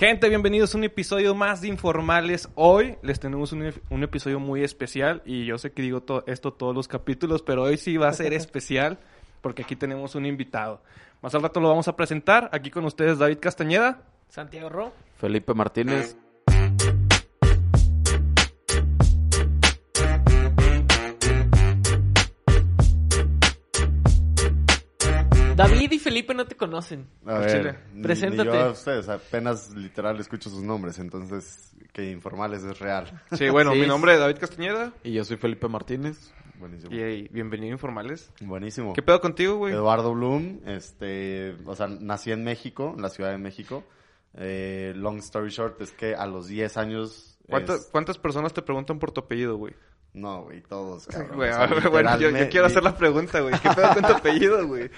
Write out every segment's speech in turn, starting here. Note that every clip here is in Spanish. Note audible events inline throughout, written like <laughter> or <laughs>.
Gente, bienvenidos a un episodio más de Informales. Hoy les tenemos un, un episodio muy especial y yo sé que digo to- esto todos los capítulos, pero hoy sí va a ser <laughs> especial porque aquí tenemos un invitado. Más al rato lo vamos a presentar. Aquí con ustedes David Castañeda. Santiago Ro. Felipe Martínez. David y Felipe no te conocen. A ver, chile. Preséntate. Ni yo a ustedes, apenas literal escucho sus nombres, entonces que informales es real. Sí, bueno, Sí, mi nombre es David Castañeda Y yo soy Felipe Martínez. Buenísimo. y hey, bienvenido a Informales. Buenísimo. ¿Qué pedo contigo, güey? Eduardo Bloom, este, o sea, nací en México, en la Ciudad de México. Eh, long story short es que a los 10 años... ¿Cuántas, es- ¿Cuántas personas te preguntan por tu apellido, güey? No, güey, todos, cabrón. Güey, O sea, <laughs> bueno, yo, quiero hacer la pregunta, güey. ¿Qué pedo con tu apellido, güey?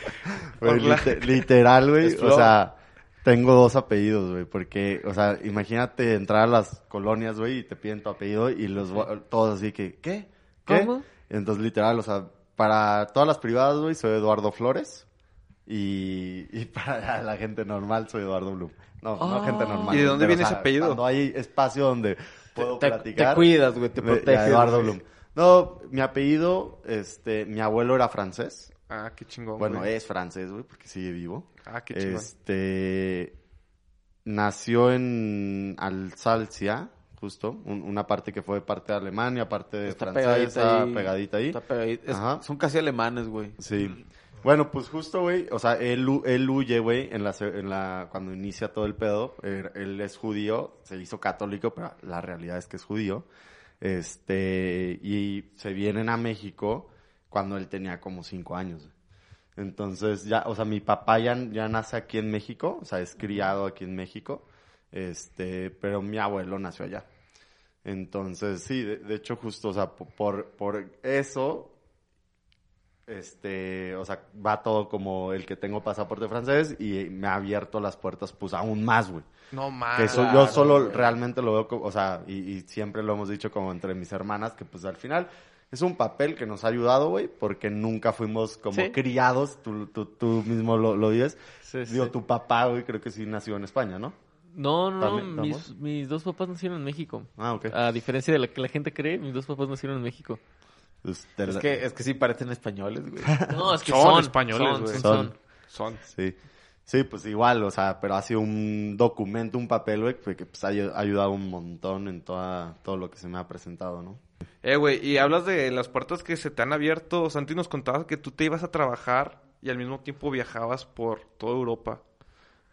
<laughs> Literal, güey. O sea, tengo dos apellidos, güey. Porque, o sea, imagínate entrar a las colonias, güey, y te piden tu apellido y los todos así que, ¿qué? ¿Qué? ¿Cómo? Entonces, literal, o sea, para todas las privadas, güey, soy Eduardo Flores. Y, y <laughs> para la gente normal soy Eduardo Blum. No, no Ah. gente normal. ¿Y de dónde pero, viene o sea, ese apellido? Cuando hay espacio donde puedo te, platicar. te cuidas, güey, te proteges. Eduardo. Blum. No, mi apellido, este, mi abuelo era francés. Ah, qué chingón, Bueno, güey. es francés, güey, porque sigue vivo. Ah, qué chingón. Este nació en Alsacia, justo, un- una parte que fue parte de Alemania, parte de Está francesa, pegadita ahí. pegadita ahí. Está pegadito. Es- Ajá. son casi alemanes, güey. Sí. Bueno, pues justo, güey, o sea, él, él huye, güey, en la, en la, cuando inicia todo el pedo, él, él es judío, se hizo católico, pero la realidad es que es judío, este, y se vienen a México cuando él tenía como cinco años. Entonces, ya, o sea, mi papá ya, ya nace aquí en México, o sea, es criado aquí en México, este, pero mi abuelo nació allá. Entonces, sí, de, de hecho, justo, o sea, po- por, por eso, este, o sea, va todo como el que tengo pasaporte francés y me ha abierto las puertas, pues, aún más, güey. No más. Que eso, claro, yo solo güey. realmente lo veo, como, o sea, y, y siempre lo hemos dicho como entre mis hermanas, que pues al final es un papel que nos ha ayudado, güey, porque nunca fuimos como Sí. criados, tú, tú, tú mismo lo, lo dices. Sí, sí. Digo, tu papá, güey, creo que sí nació en España, ¿no? No, no, no. ¿También, Mis, mis dos papás nacieron en México. Ah, ok. A diferencia de lo que la gente cree, mis dos papás nacieron en México. Pues, Es la- que, es que sí parecen españoles, güey. <laughs> No, es que Son son, españoles, son, güey. son, Son. son. Son. Sí. Sí, pues igual, o sea, pero ha sido un documento, un papel, güey, que pues, ha ayu- ha ayudado un montón en toda, todo lo que se me ha presentado, ¿no? Eh, güey, y hablas de las puertas que se te han abierto. Santi nos contaba que tú te ibas a trabajar y al mismo tiempo viajabas por toda Europa.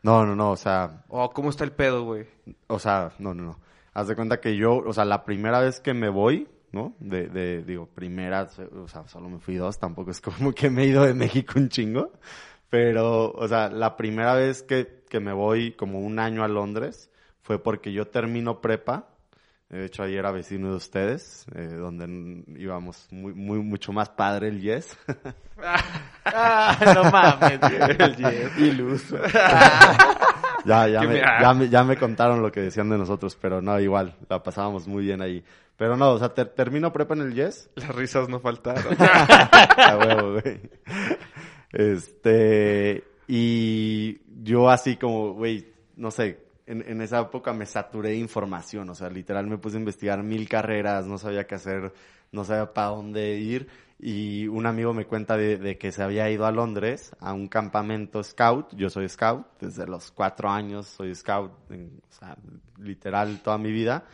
No, no, no, o sea, Oh, ¿cómo está el pedo, güey? O sea, no, no, no. Haz de cuenta que yo, o sea, la primera vez que me voy, ¿no? De, de digo, primera, o sea, solo me fui dos, tampoco es como que me he ido de México un chingo. Pero, o sea, la primera vez que, que me voy como un año a Londres fue porque yo termino prepa. De hecho, ahí era vecino de ustedes, eh, donde íbamos muy, muy, mucho más padre el Yes. <laughs> Ah, no mames. <laughs> güey. Iluso. <laughs> ya, ya, me, me- ya, me, ya me contaron lo que decían de nosotros, pero no, igual, la pasábamos muy bien ahí. Pero no, o sea, ter- termino prepa en el Yes. Las risas no faltaron. <laughs> A huevo, güey. Este, y yo así como, güey, no sé, en, en esa época me saturé de información, o sea, literal me puse a investigar mil carreras, no sabía qué hacer, no sabía para dónde ir, y un amigo me cuenta de, de que se había ido a Londres a un campamento scout, yo soy scout, desde los cuatro años soy scout, en- o sea, literal toda mi vida,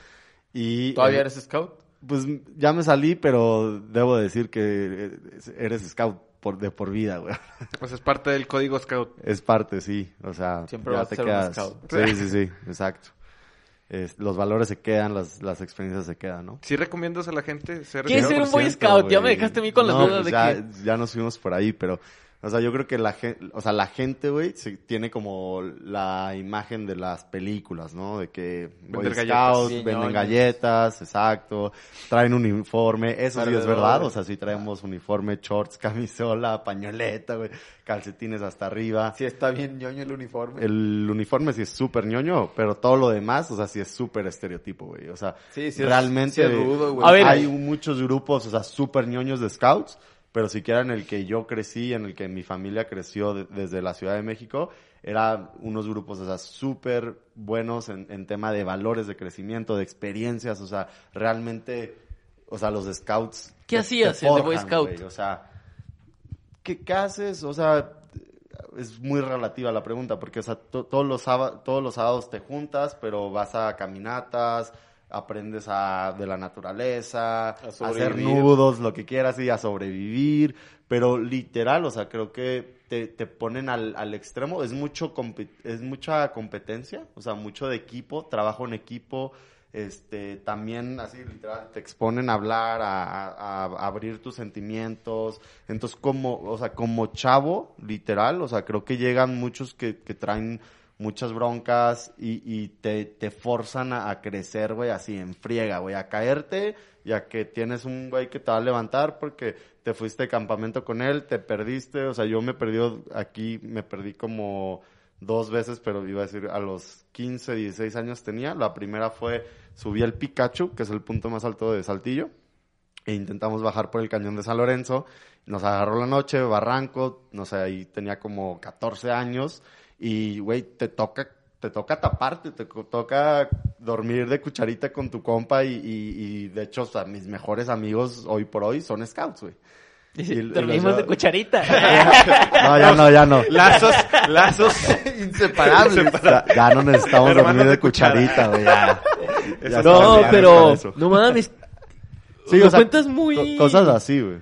y... ¿Todavía eh, eres scout? pues ya me salí, pero debo decir que eres scout por, de por vida, güey. <laughs> Pues es parte del código Scout. Es parte, sí. O sea, Siempre ya vas a te ser un quedas. scout. Sí, sí, sí, exacto. Es- los valores se quedan, las, las experiencias se quedan, ¿no? ¿Sí recomiendas a la gente ser ¿Qué es ser un Boy 100%, Scout? Ya me dejaste a mí con las dudas pues de ya, que... ya nos fuimos por ahí, pero, o sea, yo creo que la gente, o sea, la gente, güey, tiene como la imagen de las películas, ¿no? De que Boy. Scouts Sí, venden galletas, exacto, traen uniforme, eso sí es verdad, o sea, sí traemos uniforme, shorts, <laughs> camisola, pañoleta, güey, calcetines hasta arriba. Sí, está bien ñoño el uniforme. El uniforme sí es súper ñoño, pero todo lo demás, o sea, sí es súper estereotipo, güey. O sea, Sí, sí es- realmente sí es rudo, güey. A ver. hay muchos grupos, o sea, súper ñoños de scouts, pero siquiera en el que yo crecí, en el que mi familia creció de- desde la Ciudad de México, eran unos grupos, o sea, súper buenos en, en tema de valores de crecimiento, de experiencias, o sea, realmente, o sea, los scouts. ¿Qué te- hacías te en The Boy forjan, Scout? O sea, ¿qué, qué haces? O sea, es muy relativa la pregunta, porque, o sea, to- todos, los todos los sábados te juntas, pero vas a caminatas, aprendes a, de la naturaleza, a, hacer nudos, lo que quieras, y a sobrevivir, pero literal, o sea, creo que te, te ponen al, al extremo, es, mucho es mucha competencia, o sea, mucho de equipo, trabajo en equipo, este, también así literal te exponen a hablar, a, a- a abrir tus sentimientos. Entonces, como, o sea, como chavo, literal, o sea, creo que llegan muchos que, que traen muchas broncas y, y te, te forzan a, a crecer, güey, así en friega, güey, a caerte, ya que tienes un güey que te va a levantar porque te fuiste de campamento con él, te perdiste, o sea, yo me perdí aquí, me perdí como dos veces, pero iba a decir a los 15, 16 años tenía. La primera fue subí al Pikachu, que es el punto más alto de Saltillo, e intentamos bajar por el cañón de San Lorenzo. Nos agarró la noche, barranco, no sé, ahí tenía como 14 años y, güey, te toca te toca taparte, te toca dormir de cucharita con tu compa y, y, y, de hecho, o sea, mis mejores amigos hoy por hoy son scouts, güey. Y- Dormimos los- de cucharita. <laughs> No, ya no, ya no. Lazos, lazos. <laughs> Inseparables. Ya, ya no necesitamos dormir de cucharita, güey. Ya, <laughs> Ya no, pero no mames. Sí, o sea, cuentas muy... co- Cosas así, güey.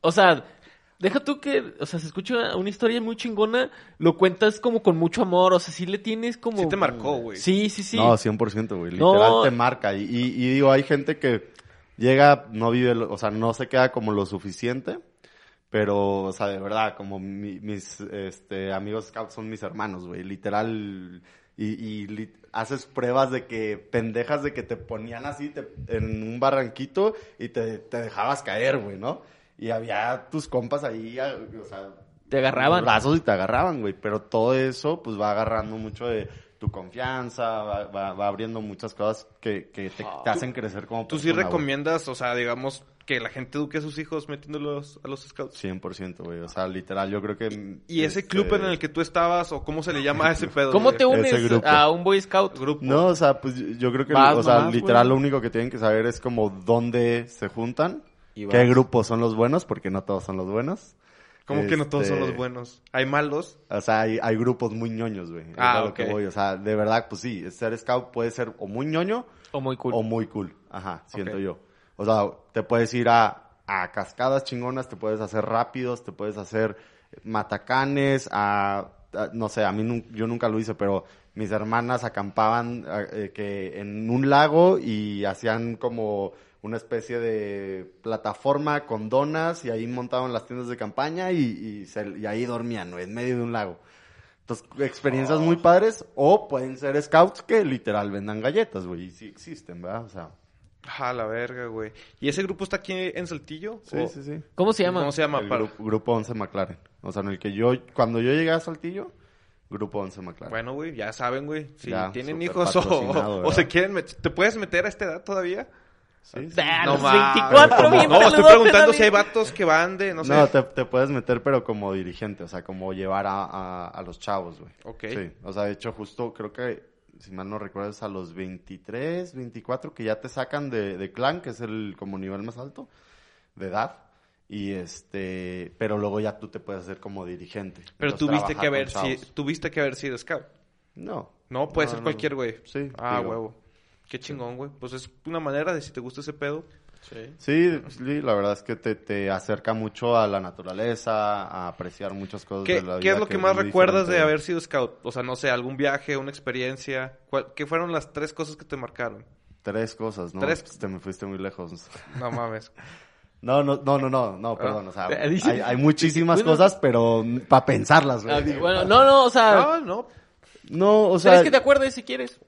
O sea, deja tú que, o sea, se escucha una historia muy chingona, lo cuentas como con mucho amor, o sea, sí le tienes como... Sí te marcó, güey. Sí, sí, sí. No, 100%, güey. No. Literal te marca. Y, y, y digo, hay gente que llega, no vive, lo- o sea, no se queda como lo suficiente. Pero, o sea, de verdad, como mi- mis este, amigos scouts son mis hermanos, güey. Literal. Y, y li- haces pruebas de que, pendejas de que te ponían así te- en un barranquito y te, te dejabas caer, güey, ¿no? Y había tus compas ahí, a- o sea, Te agarraban. brazos y te agarraban, güey. Pero todo eso, pues va agarrando mucho de tu confianza, va, va, va abriendo muchas cosas que, que te, te hacen crecer como Tú sí persona, güey. recomiendas, o sea, digamos, que la gente eduque a sus hijos metiéndolos a los scouts. 100%, güey. O sea, literal, yo creo que... ¿Y ese este, club en el que tú estabas, o cómo se le llama a ese <laughs> pedo? ¿Cómo te unes a un Boy Scout? Grupo. No, o sea, pues yo- yo creo que, Vas o sea, nomás, literal güey. lo único que tienen que saber es como dónde se juntan, Y qué grupos son los buenos, porque no todos son los buenos. ¿Cómo que no todos son Este, los buenos? ¿Hay malos? O sea, hay, hay grupos muy ñoños, güey. Es Ah, a lo ok. que voy. O sea, de verdad, pues sí, ser scout puede ser o muy ñoño O muy cool. o muy cool. Ajá, siento yo. O sea, te puedes ir a, a cascadas chingonas, te puedes hacer rápidos, te puedes hacer matacanes, a, a- no sé, a mí nun- yo nunca lo hice, pero mis hermanas acampaban eh, que en un lago y hacían como una especie de plataforma con donas y ahí montaban las tiendas de campaña y, y, se- y ahí dormían, güey, en medio de un lago. Entonces, experiencias muy padres o pueden ser scouts que literal vendan galletas, güey, y sí existen, ¿verdad? O sea, Ah, la verga, güey. ¿Y ese grupo está aquí en Saltillo? sí, ¿O- sí, sí. ¿Cómo se llama? ¿Cómo se llama? El para- grupo, grupo 11 McLaren. O sea, en el que yo, cuando yo llegué a Saltillo, Grupo 11 McLaren. Bueno, güey, ya saben, güey. Si Ya, tienen hijos o, o se quieren meter... ¿Te puedes meter a esta edad todavía? Sí, sí. Ah, No los mames. 24 bien No, estoy preguntando si hay vatos que van de, no sé. No, te, te puedes meter, pero como dirigente, o sea, como llevar a, a, a los chavos, güey. Ok. Sí, o sea, de hecho, justo creo que, si mal no recuerdo, es a los 23, 24 que ya te sacan de, de clan, que es el como nivel más alto de edad. Y este, pero luego ya tú te puedes hacer como dirigente. Pero Entonces, tuviste que, haber, si, tuviste que haber sido scout. No. No, puede No, ser no, cualquier güey. Sí, Ah, digo. huevo. Qué chingón, güey. Pues es una manera de si te gusta ese pedo. Sí, sí, la verdad es que te, te acerca mucho a la naturaleza, a apreciar muchas cosas ¿Qué, de la vida. qué es lo que, más recuerdas de haber sido scout? O sea, no sé, algún viaje, una experiencia. ¿Cuál- ¿Qué fueron las tres cosas que te marcaron? Tres cosas, ¿no? Tres. Pues te me fuiste muy lejos. <laughs> No mames. No, no, no, no, no, Ah. no, perdón, o sea, hay, hay muchísimas Bueno. cosas, pero para pensarlas, güey. Ah, bueno, no, no, o sea, No, no. No, o ¿sabes sea, que te acuerdes si quieres?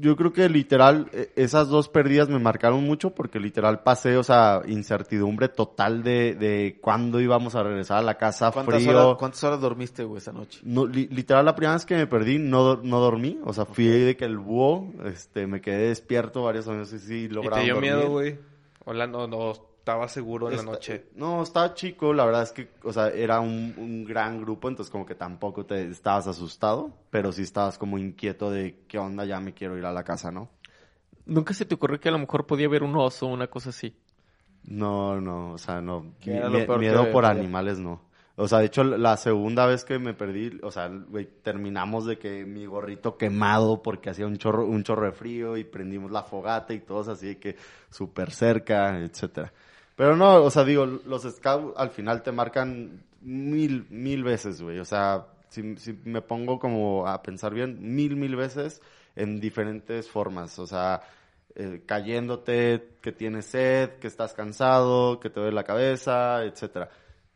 Yo creo que literal, eh, esas dos pérdidas me marcaron mucho porque literal pasé, o sea, incertidumbre total de, de cuándo íbamos a regresar a la casa, ¿Cuántas frío. horas, ¿Cuántas horas dormiste, güey, esa noche? No, li- literal, la primera vez que me perdí, no, no dormí. O sea, fui de que el búho, este, me quedé despierto varios años y sí ¿Y lograron te dio dormir. miedo, güey? Hola, no, no. Estabas seguro en la noche? No, estaba chico, la verdad es que, o sea, era un, un gran grupo, entonces como que tampoco te estabas asustado, pero sí estabas como inquieto de qué onda, ya me quiero ir a la casa, ¿no? Nunca se te ocurrió que a lo mejor podía haber un oso o una cosa así. No, no, o sea, no. ¿Qué mi- era lo mie- peor que miedo por animales, no. O sea, de hecho, la segunda vez que me perdí, o sea, güey, terminamos de que mi gorrito quemado porque hacía un chorro, un chorro de frío y prendimos la fogata y todos así de que súper cerca, etcétera. Pero no, o sea, digo, los scouts al final te marcan mil, mil veces, güey. O sea, si, si me pongo como a pensar bien, mil, mil veces en diferentes formas. O sea, eh, cayéndote, que tienes sed, que estás cansado, que te duele la cabeza, etcétera.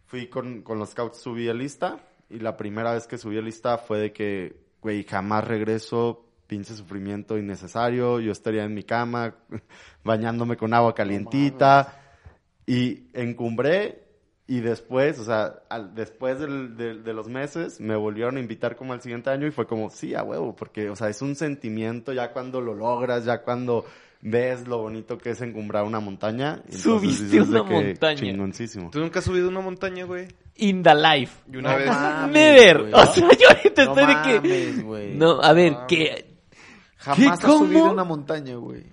Fui con, con los scouts, subí a lista, y la primera vez que subí a lista fue de que, güey, jamás regreso, pinche sufrimiento innecesario, yo estaría en mi cama, <laughs> bañándome con agua calientita, y encumbré, y después, o sea, al- después del- de, de los meses, me volvieron a invitar como al siguiente año, y fue como, sí, a huevo, porque, o sea, es un sentimiento ya cuando lo logras, ya cuando ves lo bonito que es encumbrar una montaña. Subiste una que montaña. Chingoncísimo. ¿Tú nunca has subido una montaña, güey? In the life. Y una No vez... mames, Never. O sea, yo ahorita No estoy de que... No, a ver. ¿qué, Jamás ¿Qué? has ¿Cómo? subido una montaña, güey.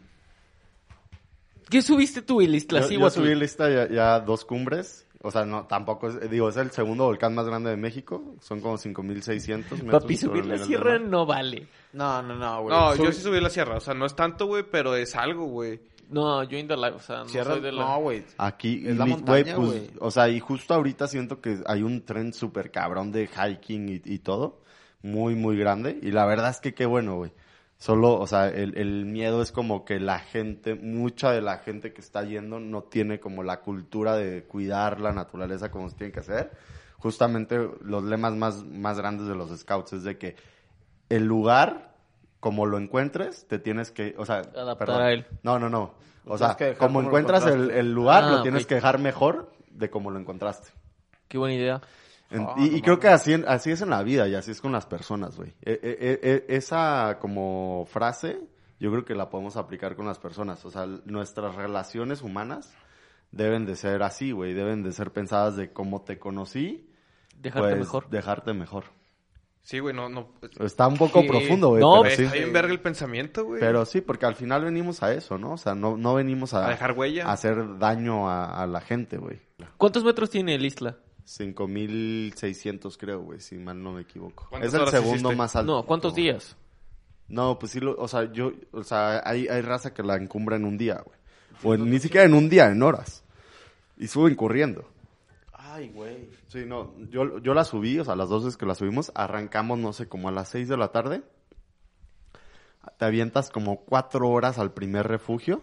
¿Qué subiste tú, el Yo, yo subí lista ya, ya dos cumbres. O sea, no, tampoco es, digo, es el segundo volcán más grande de México. Son como 5.600 metros. Papi, subir la sierra no vale. No, no, no, güey. No, yo sí subí la sierra. O sea, no es tanto, güey, pero es algo, güey. No, yo in the life, o sea, no Sierra, soy de la... no, güey. Aquí, Es la montaña, pues, güey. o sea, y justo ahorita siento que hay un tren súper cabrón de hiking y, y todo. Muy, muy grande. Y la verdad es que qué bueno, güey. Solo, o sea, el, el miedo es como que la gente, mucha de la gente que está yendo no tiene como la cultura de cuidar la naturaleza como se tiene que hacer. Justamente los lemas más, más grandes de los scouts es de que el lugar, como lo encuentres, te tienes que, o sea, Adaptar perdón. a él. No, no, no. O sea, tienes como encuentras el, encontraste. el lugar, Ah, lo tienes ok. que dejar mejor de como lo encontraste. Qué buena idea. Ah, y no y creo que así, en- así es en la vida y así es con las personas, güey. E- e- e- esa como frase, yo creo que la podemos aplicar con las personas. O sea, nuestras relaciones humanas deben de ser así, güey. Deben de ser pensadas de cómo te conocí, Dejarte pues mejor. dejarte mejor. Sí, güey, no, no. Está un poco ¿Qué? profundo, güey, No, pero sí. Está bien verga el pensamiento, güey. Pero sí, porque al final venimos a eso, ¿no? O sea, no, no venimos a, A dejar huella. a hacer daño a, a la gente, güey. ¿Cuántos metros tiene el isla? 5600 creo, güey, si mal no me equivoco. ¿Cuántas Es el segundo hiciste? más alto. No, ¿cuántos días? No, pues sí, lo, o sea, yo, o sea, hay, hay raza que la encumbra en un día, güey. O en- ni siquiera en un día, en horas. Y suben corriendo. Ay, güey. Sí, no, yo, yo la subí, o sea, las dos veces que la subimos, arrancamos, no sé, como a las 6 de la tarde. Te avientas como cuatro horas al primer refugio,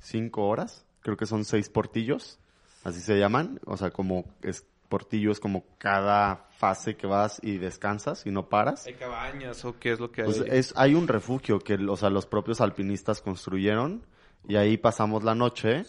cinco horas, creo que son seis portillos, así se llaman, o sea, como es, portillo es como cada fase que vas y descansas y no paras. ¿Hay cabañas o qué es lo que hay? Pues es, hay un refugio que, o sea, los propios alpinistas construyeron y ahí pasamos la noche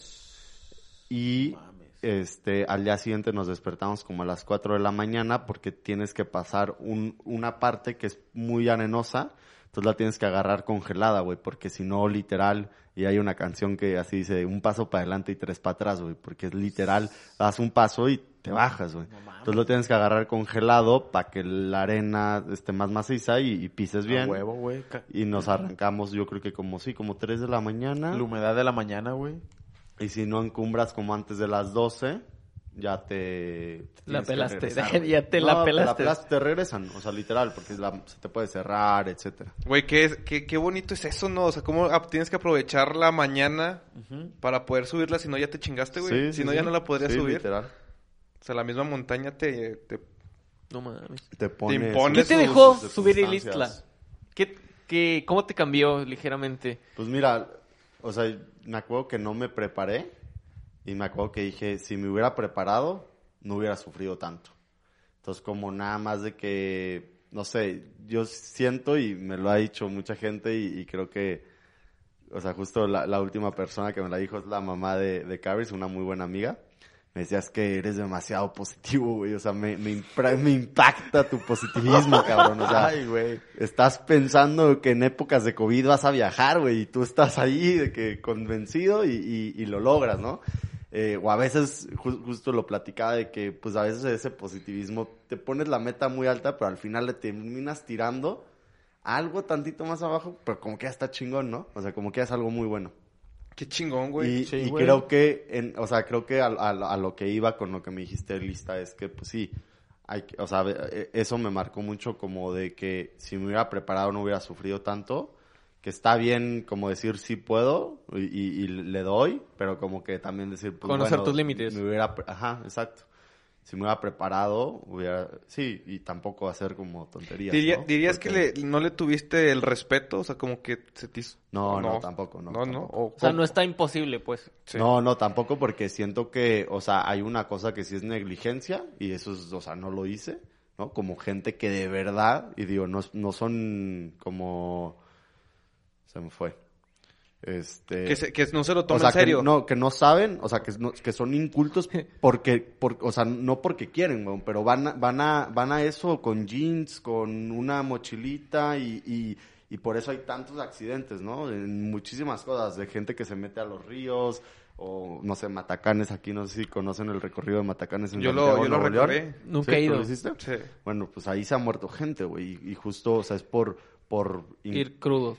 y este al día siguiente nos despertamos como a las 4 de la mañana porque tienes que pasar un, una parte que es muy arenosa, entonces la tienes que agarrar congelada, güey, porque si no, literal, y hay una canción que así dice, un paso para adelante y tres para atrás, güey, porque es literal, das un paso y te bajas, güey. Entonces lo tienes que agarrar congelado para que la arena esté más maciza y, y pises A bien. huevo, güey. Ca- Y nos arrancamos, yo creo que como sí, como 3 de la mañana. La humedad de la mañana, güey. Y si no encumbras como antes de las 12, ya te... La pelaste, <laughs> ya te la No, pelaste. te regresan, o sea, literal, porque la- se te puede cerrar, etcétera. Güey, ¿qué, es- qué, qué bonito es eso, ¿no? O sea, ¿cómo tienes que aprovechar la mañana para poder subirla? Si no, ya te chingaste, güey. Sí, si sí, no, sí. ya no la podrías Sí, subir. literal. O sea, la misma montaña te... te- No mames. Te pone... impone ¿Qué sus- te dejó sus subir el isla? ¿Qué, qué, ¿Cómo te cambió ligeramente? Pues mira, o sea, me acuerdo que no me preparé y me acuerdo que dije, si me hubiera preparado, no hubiera sufrido tanto. Entonces, como nada más de que, no sé, yo siento y me lo ha dicho mucha gente y, y creo que, o sea, justo la, la última persona que me la dijo es la mamá de, de Caris, una muy buena amiga. Me decías que eres demasiado positivo, güey. O sea, me, me, me impacta tu positivismo, cabrón. O sea, <laughs> Ay, güey. estás pensando que en épocas de COVID vas a viajar, güey, y tú estás ahí de que convencido y, y- y lo logras, ¿no? Eh, o a veces ju- justo lo platicaba de que pues a veces ese positivismo te pones la meta muy alta, pero al final le terminas tirando algo tantito más abajo, pero como que ya está chingón, ¿no? O sea, como que ya es algo muy bueno. Qué chingón, güey. Y, Sí, y güey. creo que, en, o sea, creo que a, a- a lo que iba con lo que me dijiste, lista, es que, pues sí, hay, que- o sea, eh, eso me marcó mucho como de que si me hubiera preparado no hubiera sufrido tanto, que está bien como decir sí puedo y, y- y le doy, pero como que también decir, pues Conocer bueno, tus límites. Me hubiera, ajá, exacto. Si me hubiera preparado, hubiera, sí, y tampoco hacer como tonterías. Diría- ¿no? ¿Dirías Porque- que le- no le tuviste el respeto? O sea, como que se te hizo... No, no, tampoco, no, No, no. O, O sea, no está imposible, pues. Sí. No, no, tampoco porque siento que, o sea, hay una cosa que sí es negligencia y eso es, o sea, no lo hice, ¿no? Como gente que de verdad, y digo, no, no son como... Se me fue. Este... Que, se- que no se lo o toma sea, en serio. Que no, que no saben, o sea, que, no- que son incultos <laughs> porque, por, o sea, no porque quieren, weón, pero van a, van a, van a eso con jeans, con una mochilita y, y, y por eso hay tantos accidentes, ¿no? En muchísimas cosas, de gente que se mete a los ríos, o no sé, Matacanes, aquí no sé si conocen el recorrido de Matacanes en Yo lo- Santiago, yo lo Nuevo León. recorrí. Nunca ¿Sí? he ¿Tú ido. lo hiciste? Sí. Bueno, pues ahí se ha muerto gente, güey, y, y justo, o sea, es por, por... in- Ir crudos.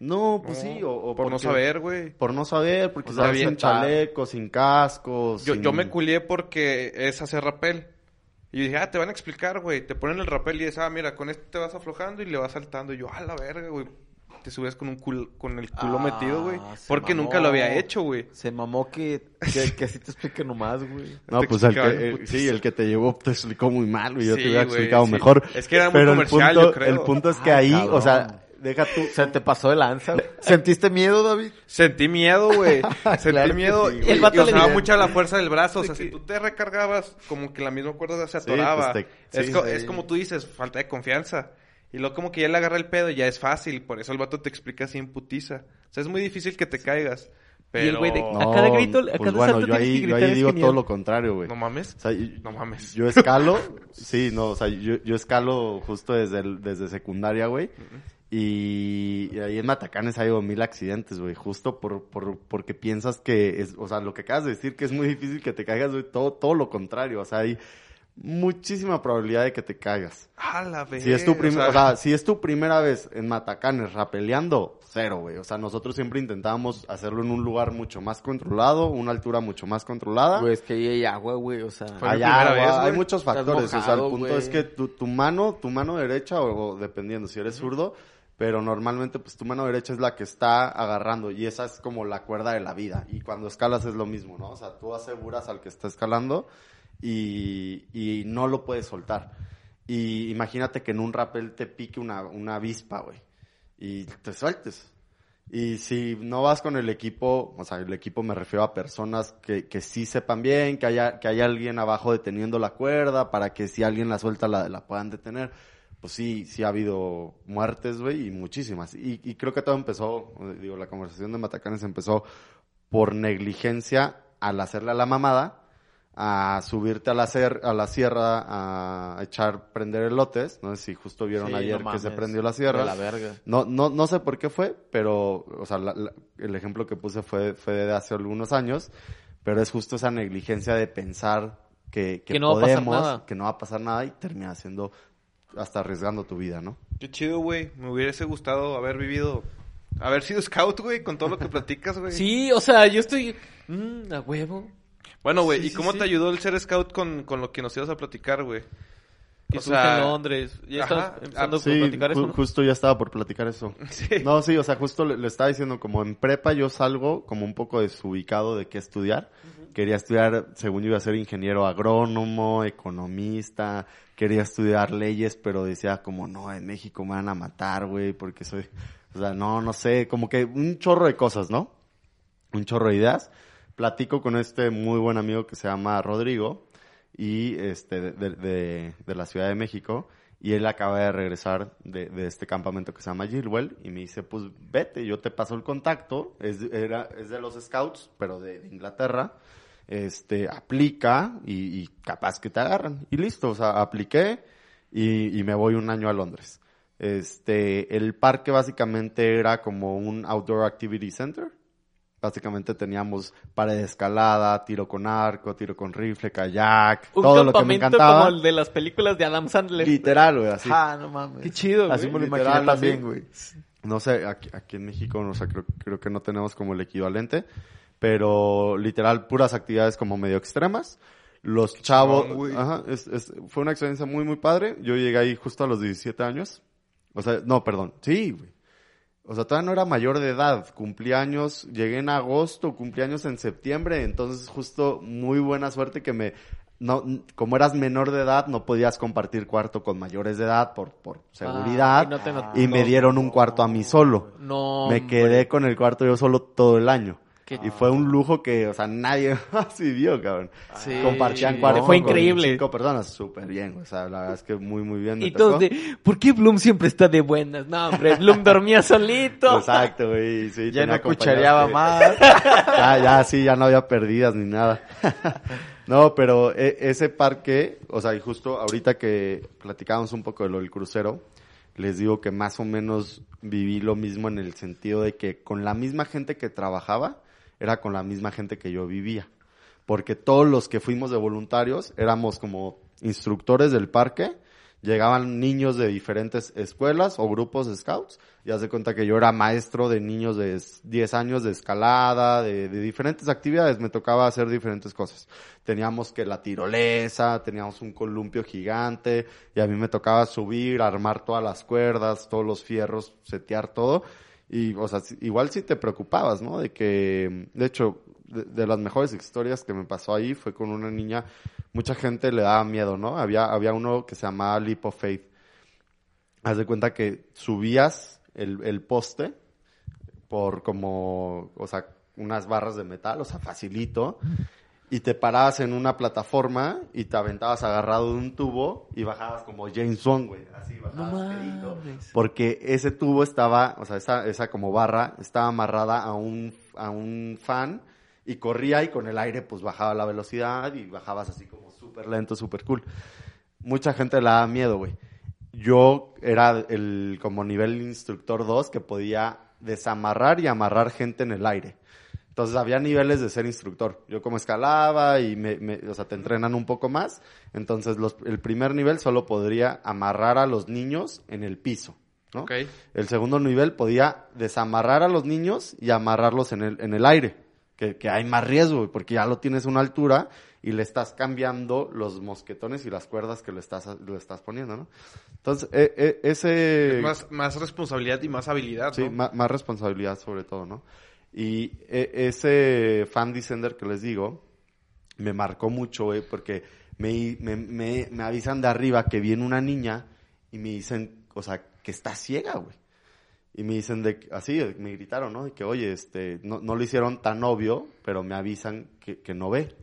No, pues No, sí, o, o por no saber, güey. Por no saber, porque O sea, están sin chalecos, sin cascos. Yo, sin- yo me culié porque es hacer rapel. Y dije, ah, te van a explicar, güey. Te ponen el rapel y dices, ah, mira, con este te vas aflojando y le vas saltando. Y yo, ah, la verga, güey. Te subes con un cul- con el culo Ah, metido, güey. se Porque mamó. nunca lo había hecho, güey. Se mamó que, que, que así te explique nomás, güey. No, Te pues el que, en eh, sí, el que te llevó te explicó muy mal, güey. Yo Sí, te hubiera explicado sí. mejor. Es que era muy Pero comercial, el punto, yo creo. El punto es que Ay, ahí, cabrón. o sea, deja tú. Se te pasó de lanza. güey. <laughs> ¿Sentiste miedo, David? Sentí miedo, güey. <laughs> Sentí Claro miedo. sí, y. El vato y usaba mucha la fuerza del brazo. O sea, si tú te recargabas, como que la misma cuerda se Sí, atoraba. pues te- es, sí, co- sí. es como tú dices, falta de confianza. Y luego como que ya le agarra el pedo, ya es fácil. Por eso el vato te explica así en putiza. O sea, es muy difícil que te caigas. Pero... Y el güey de- No, A cada grito, a pues bueno, salto yo ahí, que yo ahí digo genial. todo lo contrario, güey. No mames. O sea, y- No mames. Yo escalo, <laughs> sí, no, o sea, yo, yo escalo justo desde, el- desde secundaria, güey. Y, y ahí en Matacanes ha habido mil accidentes, güey, justo por, por, porque piensas que es, o sea, lo que acabas de decir, que es muy difícil que te caigas, güey, todo, todo lo contrario, o sea, hay muchísima probabilidad de que te caigas. A la vez. Si es tu prim- o sea, si es tu primera vez en Matacanes rapeleando, cero, güey. O sea, nosotros siempre intentábamos hacerlo en un lugar mucho más controlado, una altura mucho más controlada. Güey, es que ahí hay agua, güey, o sea... Güey, vez, hay muchos factores. o sea, el punto es que tu, tu mano, tu mano derecha, o, o dependiendo si eres zurdo, pero normalmente pues tu mano derecha es la que está agarrando y esa es como la cuerda de la vida. Y cuando escalas es lo mismo, ¿no? O sea, tú aseguras al que está escalando y, y no lo puedes soltar. Y imagínate que en un rappel te pique una, una avispa, güey, y te sueltes. Y si no vas con el equipo, o sea, el equipo me refiero a personas que, que sí sepan bien, que haya, que haya alguien abajo deteniendo la cuerda para que si alguien la suelta la, la puedan detener. Pues sí, sí ha habido muertes, güey, y muchísimas. Y, y creo que todo empezó, digo, la conversación de Matacanes empezó por negligencia al hacerle a la mamada, a subirte a la, a la sierra a echar, prender elotes. No sé si justo vieron Sí, ayer no que se prendió la sierra. De la verga. No, no, no sé por qué fue, pero, o sea, la- la- el ejemplo que puse fue, fue de hace algunos años, pero es justo esa negligencia de pensar que, que, Que no va a pasar podemos, nada. que no va a pasar nada y termina siendo hasta arriesgando tu vida, ¿no? Qué chido, güey. Me hubiese gustado haber vivido... Haber sido scout, güey, con todo lo que platicas, güey. Sí, o sea, yo estoy... mm, a huevo. Bueno, güey, Sí, ¿y sí, cómo sí. te ayudó el ser scout con, con lo que nos ibas a platicar, güey? Que O estuviste sea, en Londres. Ya ajá, estás empezando ah, a Sí, platicar eso, justo ya estaba por platicar eso. <laughs> Sí. No, sí, o sea, justo le, le estaba diciendo, como en prepa yo salgo como un poco desubicado de qué estudiar. Quería estudiar, según yo iba a ser ingeniero agrónomo, economista, quería estudiar leyes, pero decía como, no, en México me van a matar, güey, porque soy, o sea, no, no sé, como que un chorro de cosas, ¿no? Un chorro de ideas. Platico con este muy buen amigo que se llama Rodrigo y este de, de- de- la Ciudad de México y él acaba de regresar de, de este campamento que se llama Gilwell y me dice pues vete yo te paso el contacto es, era, es de los scouts pero de, de Inglaterra este aplica y, y capaz que te agarran y listo o sea apliqué y, y me voy un año a Londres. Este el parque básicamente era como un outdoor activity center Básicamente teníamos pared de escalada, tiro con arco, tiro con rifle, kayak, Un todo lo que me campamento encantaba. como el de las películas de Adam Sandler. Literal, güey, así. Ah, no mames. Qué chido, Así güey. me lo Literal, imaginé también, güey. No sé, aquí, aquí en México, o sea, creo, creo que no tenemos como el equivalente, pero literal, puras actividades como medio extremas. Los chavos, güey. ajá, es- es- fue una experiencia muy, muy padre. Yo llegué ahí justo a los 17 años. O sea, no, perdón, sí, güey. O sea, todavía no era mayor de edad. Cumplí años, llegué en agosto, cumplí años en septiembre. Entonces, justo muy buena suerte que me... No, como eras menor de edad, no podías compartir cuarto con mayores de edad por, por seguridad. y no te not- y me dieron un cuarto a mí solo. No. me quedé con el cuarto yo solo todo el año. Qué- Y fue un lujo que, o sea, nadie <laughs> más vivió, cabrón. Sí. Compartían cuarto. Fue con increíble. Cinco personas, súper bien. O sea, la verdad es que muy, muy bien. me Y todos de, ¿por qué Bloom siempre está de buenas? No, hombre, Bloom <laughs> dormía solito. Exacto, güey. Sí, Ya no cuchareaba que- más. <laughs> ya, ya, sí, ya no había perdidas ni nada. no, pero e- ese parque, o sea, y justo ahorita que platicábamos un poco de lo del crucero, les digo que más o menos viví lo mismo en el sentido de que con la misma gente que trabajaba, era con la misma gente que yo vivía. Porque todos los que fuimos de voluntarios éramos como instructores del parque, llegaban niños de diferentes escuelas o grupos de scouts, y haz de cuenta que yo era maestro de niños de s- 10 años de escalada, de, de diferentes actividades, me tocaba hacer diferentes cosas. Teníamos que la tirolesa, teníamos un columpio gigante, y a mí me tocaba subir, armar todas las cuerdas, todos los fierros, setear todo, y, o sea, igual sí te preocupabas, ¿no? De que, de hecho, de, de las mejores historias que me pasó ahí fue con una niña, mucha gente le daba miedo, ¿no? Había, había uno que se llamaba Leap of Faith. Haz de cuenta que subías el, el poste por como, o sea, unas barras de metal, o sea, facilito, y te parabas en una plataforma y te aventabas agarrado de un tubo y bajabas como James Bond, güey, así No bajabas mames. Porque ese tubo estaba, o sea, esa, esa como barra estaba amarrada a un, a un fan y corría y con el aire pues bajaba la velocidad y bajabas así como súper lento, súper cool. Mucha gente le daba miedo, güey. Yo era el como nivel instructor 2 que podía desamarrar y amarrar gente en el aire. Entonces había niveles de ser instructor. Yo como escalaba y me, me- o sea, te entrenan un poco más. Entonces los- el primer nivel solo podría amarrar a los niños en el piso, ¿no? Ok. El segundo nivel podía desamarrar a los niños y amarrarlos en el, en el aire, que, que hay más riesgo, porque ya lo tienes a una altura y le estás cambiando los mosquetones y las cuerdas que le estás, le estás poniendo, ¿no? Entonces, e- e- ese... Más, más responsabilidad y más habilidad, Sí, ¿no? ma- más, responsabilidad sobre todo, ¿no? Y e- ese fan descender que les digo, me marcó mucho, güey, porque me, me, me, me avisan de arriba que viene una niña y me dicen, o sea, que está ciega, güey. Y me dicen de, así, me gritaron, ¿no? De que, oye, este, no, no lo hicieron tan obvio, pero me avisan que, que no ve.